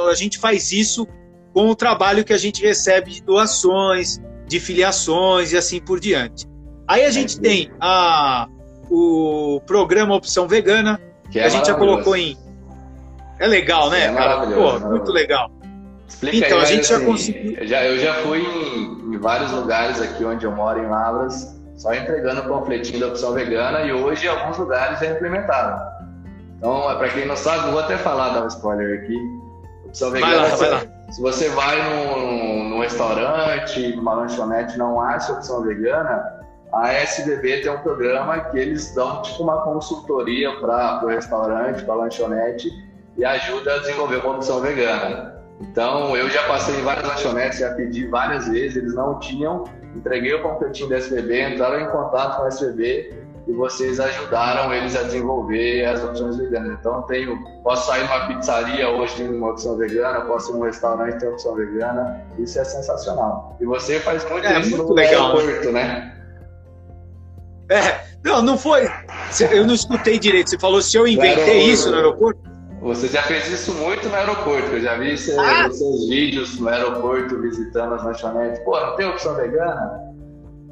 A gente faz isso com o trabalho que a gente recebe de doações, de filiações e assim por diante. Aí a gente é tem a, o programa Opção Vegana, que, é a gente já colocou em. É legal, né, é cara? Pô, muito legal. Explica então, aí, a gente já assim, conseguiu. Eu já, eu já fui em, em, vários lugares aqui onde eu moro, em Lavras, só entregando o panfletinho da opção vegana e hoje em alguns lugares já implementaram. Então, é para quem não sabe, vou até falar, dar um spoiler aqui. Opção vegana, vai lá, vai lá. se você vai num, num restaurante, numa lanchonete, não acha opção vegana, a SBB tem um programa que eles dão tipo uma consultoria para o restaurante, para a lanchonete e ajuda a desenvolver uma opção vegana. Então, eu já passei em várias lanchonetes, já pedi várias vezes, eles não tinham, entreguei o panfletinho da SBB, entraram em contato com a SBB e vocês ajudaram eles a desenvolver as opções veganas. Então, tenho, posso sair numa pizzaria hoje tem uma opção vegana, posso ir num restaurante ter opção vegana, isso é sensacional. E você faz muito é, isso muito no legal, aeroporto, né? É, não, não foi. Eu não escutei direito. Você falou se eu inventei isso no aeroporto? Você já fez isso muito no aeroporto. Eu já vi você, ah. seus vídeos no aeroporto visitando as lanchonetes. Pô, não tem opção vegana?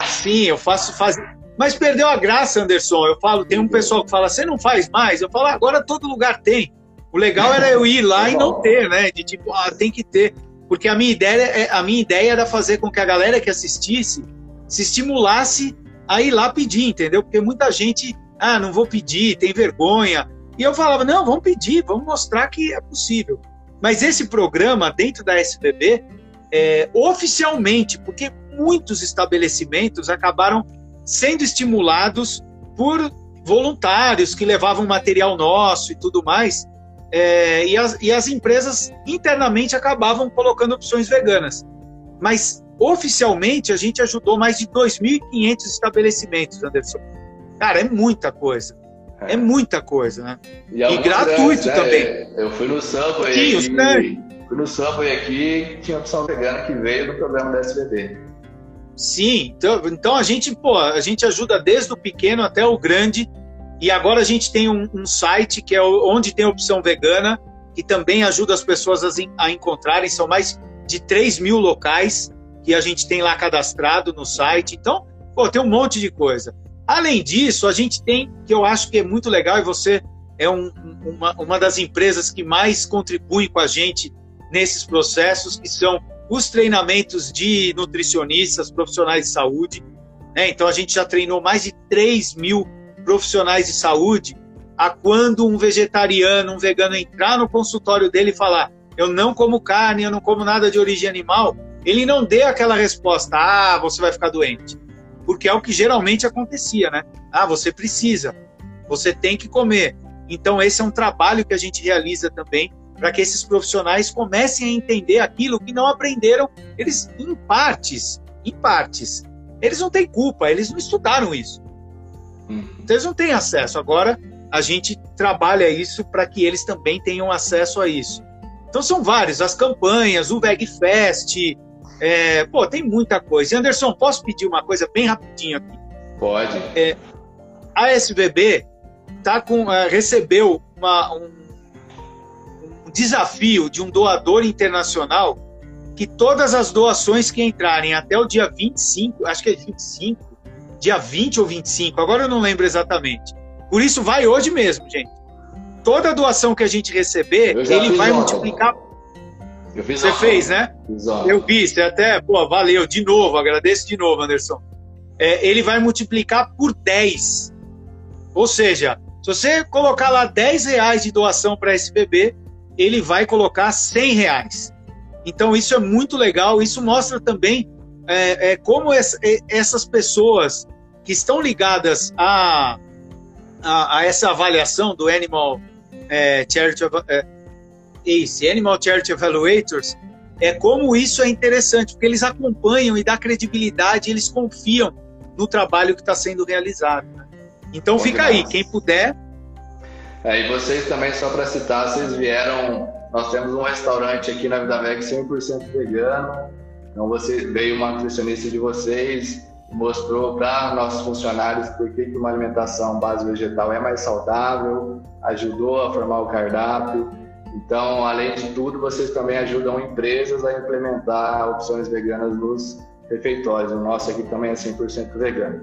Sim, eu faço. Faz... Mas perdeu a graça, Anderson. Eu falo, tem um pessoal que fala, você não faz mais? Eu falo, agora todo lugar tem. O legal era eu ir lá e não ter, né? De tipo, ah, tem que ter. Porque a minha ideia, é, a minha ideia era fazer com que a galera que assistisse se estimulasse a ir lá pedir, entendeu? Porque muita gente, ah, não vou pedir, tem vergonha, e eu falava, não, vamos pedir, vamos mostrar que é possível. Mas esse programa, dentro da SBB, é, oficialmente, porque muitos estabelecimentos acabaram sendo estimulados por voluntários que levavam material nosso e tudo mais, é, e, as, e as empresas internamente acabavam colocando opções veganas. Mas oficialmente a gente ajudou mais de 2.500 estabelecimentos, Anderson. Cara, é muita coisa. É, muita coisa, né? E, e gratuito né? também. Eu fui no Subway Sim, aqui, fui no Subway aqui tinha opção vegana que veio do programa da SBB. Sim, então, então a gente, pô, a gente ajuda desde o pequeno até o grande. E agora a gente tem um, um site que é onde tem opção vegana, que também ajuda as pessoas a, a encontrarem. São mais de 3 mil locais que a gente tem lá cadastrado no site. Então, pô, tem um monte de coisa. Além disso, a gente tem, que eu acho que é muito legal, e você é um, uma, uma das empresas que mais contribui com a gente nesses processos, que são os treinamentos de nutricionistas, profissionais de saúde. Né? Então, a gente já treinou mais de 3 mil profissionais de saúde a quando um vegetariano, um vegano entrar no consultório dele e falar eu não como carne, eu não como nada de origem animal, ele não dê aquela resposta, ah, você vai ficar doente porque é o que geralmente acontecia, né? Ah, você precisa, você tem que comer. Então, esse é um trabalho que a gente realiza também para que esses profissionais comecem a entender aquilo que não aprenderam, eles em partes, em partes. Eles não têm culpa, eles não estudaram isso. Uhum. Então, eles não têm acesso. Agora, a gente trabalha isso para que eles também tenham acesso a isso. Então, são vários, as campanhas, o VegFest, é, pô, tem muita coisa. Anderson, posso pedir uma coisa bem rapidinho aqui? Pode. É, a SBB tá com, é, recebeu uma, um, um desafio de um doador internacional que todas as doações que entrarem até o dia 25, acho que é 25, dia 20 ou 25, agora eu não lembro exatamente. Por isso vai hoje mesmo, gente. Toda doação que a gente receber, ele vai multiplicar eu fiz Você fez, né? Fiz eu vi, você até, pô, valeu, de novo, agradeço de novo, Anderson. É, ele vai multiplicar por 10. Ou seja, se você colocar lá 10 reais de doação para SBB, ele vai colocar 100 reais. Então isso é muito legal. Isso mostra também é, é, como essa, é, essas pessoas que estão ligadas a, a, a essa avaliação do Animal é, Charity esse Animal Charity Evaluators é como isso é interessante, porque eles acompanham e dá credibilidade, eles confiam no trabalho que está sendo realizado. Né? Então Bom fica demais. aí, quem puder. É, e vocês também, só para citar, vocês vieram. Nós temos um restaurante aqui na Vida Veg 100% vegano. Então você veio uma nutricionista de vocês, mostrou para nossos funcionários por que uma alimentação base vegetal é mais saudável, ajudou a formar o cardápio. Então, além de tudo, vocês também ajudam empresas a implementar opções veganas nos refeitórios. O nosso aqui também é 100% vegano.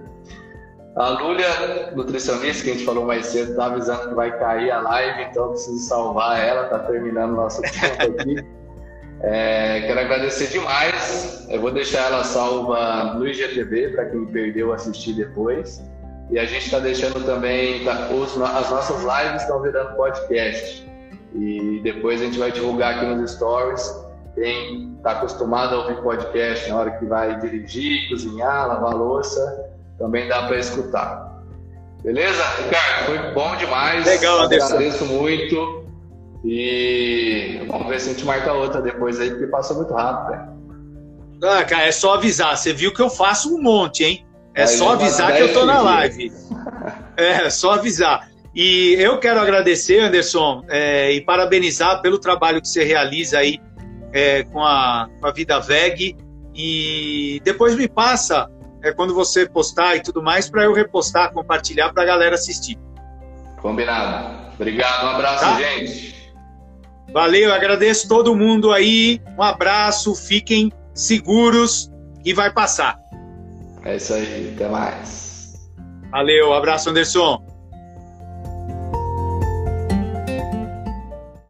A Lúlia, nutricionista, que a gente falou mais cedo, está avisando que vai cair a live, então eu preciso salvar ela, está terminando nosso tempo aqui. É, quero agradecer demais. Eu vou deixar ela salva no IGTV para quem perdeu assistir depois. E a gente está deixando também, tá, os, as nossas lives estão virando podcast. E depois a gente vai divulgar aqui nos stories. Quem está acostumado a ouvir podcast na hora que vai dirigir, cozinhar, lavar louça, também dá para escutar. Beleza? Ricardo, foi bom demais. Legal, Anderson. Agradeço muito. E vamos ver se a gente marca outra depois aí, porque passou muito rápido, né? Ah, cara, é só avisar. Você viu que eu faço um monte, hein? É aí só avisar que eu tô na live. É, só avisar. E eu quero agradecer, Anderson, é, e parabenizar pelo trabalho que você realiza aí é, com, a, com a Vida VEG. E depois me passa, é, quando você postar e tudo mais, para eu repostar, compartilhar para a galera assistir. Combinado. Obrigado, um abraço, tá? gente. Valeu, agradeço todo mundo aí. Um abraço, fiquem seguros e vai passar. É isso aí, até mais. Valeu, abraço, Anderson.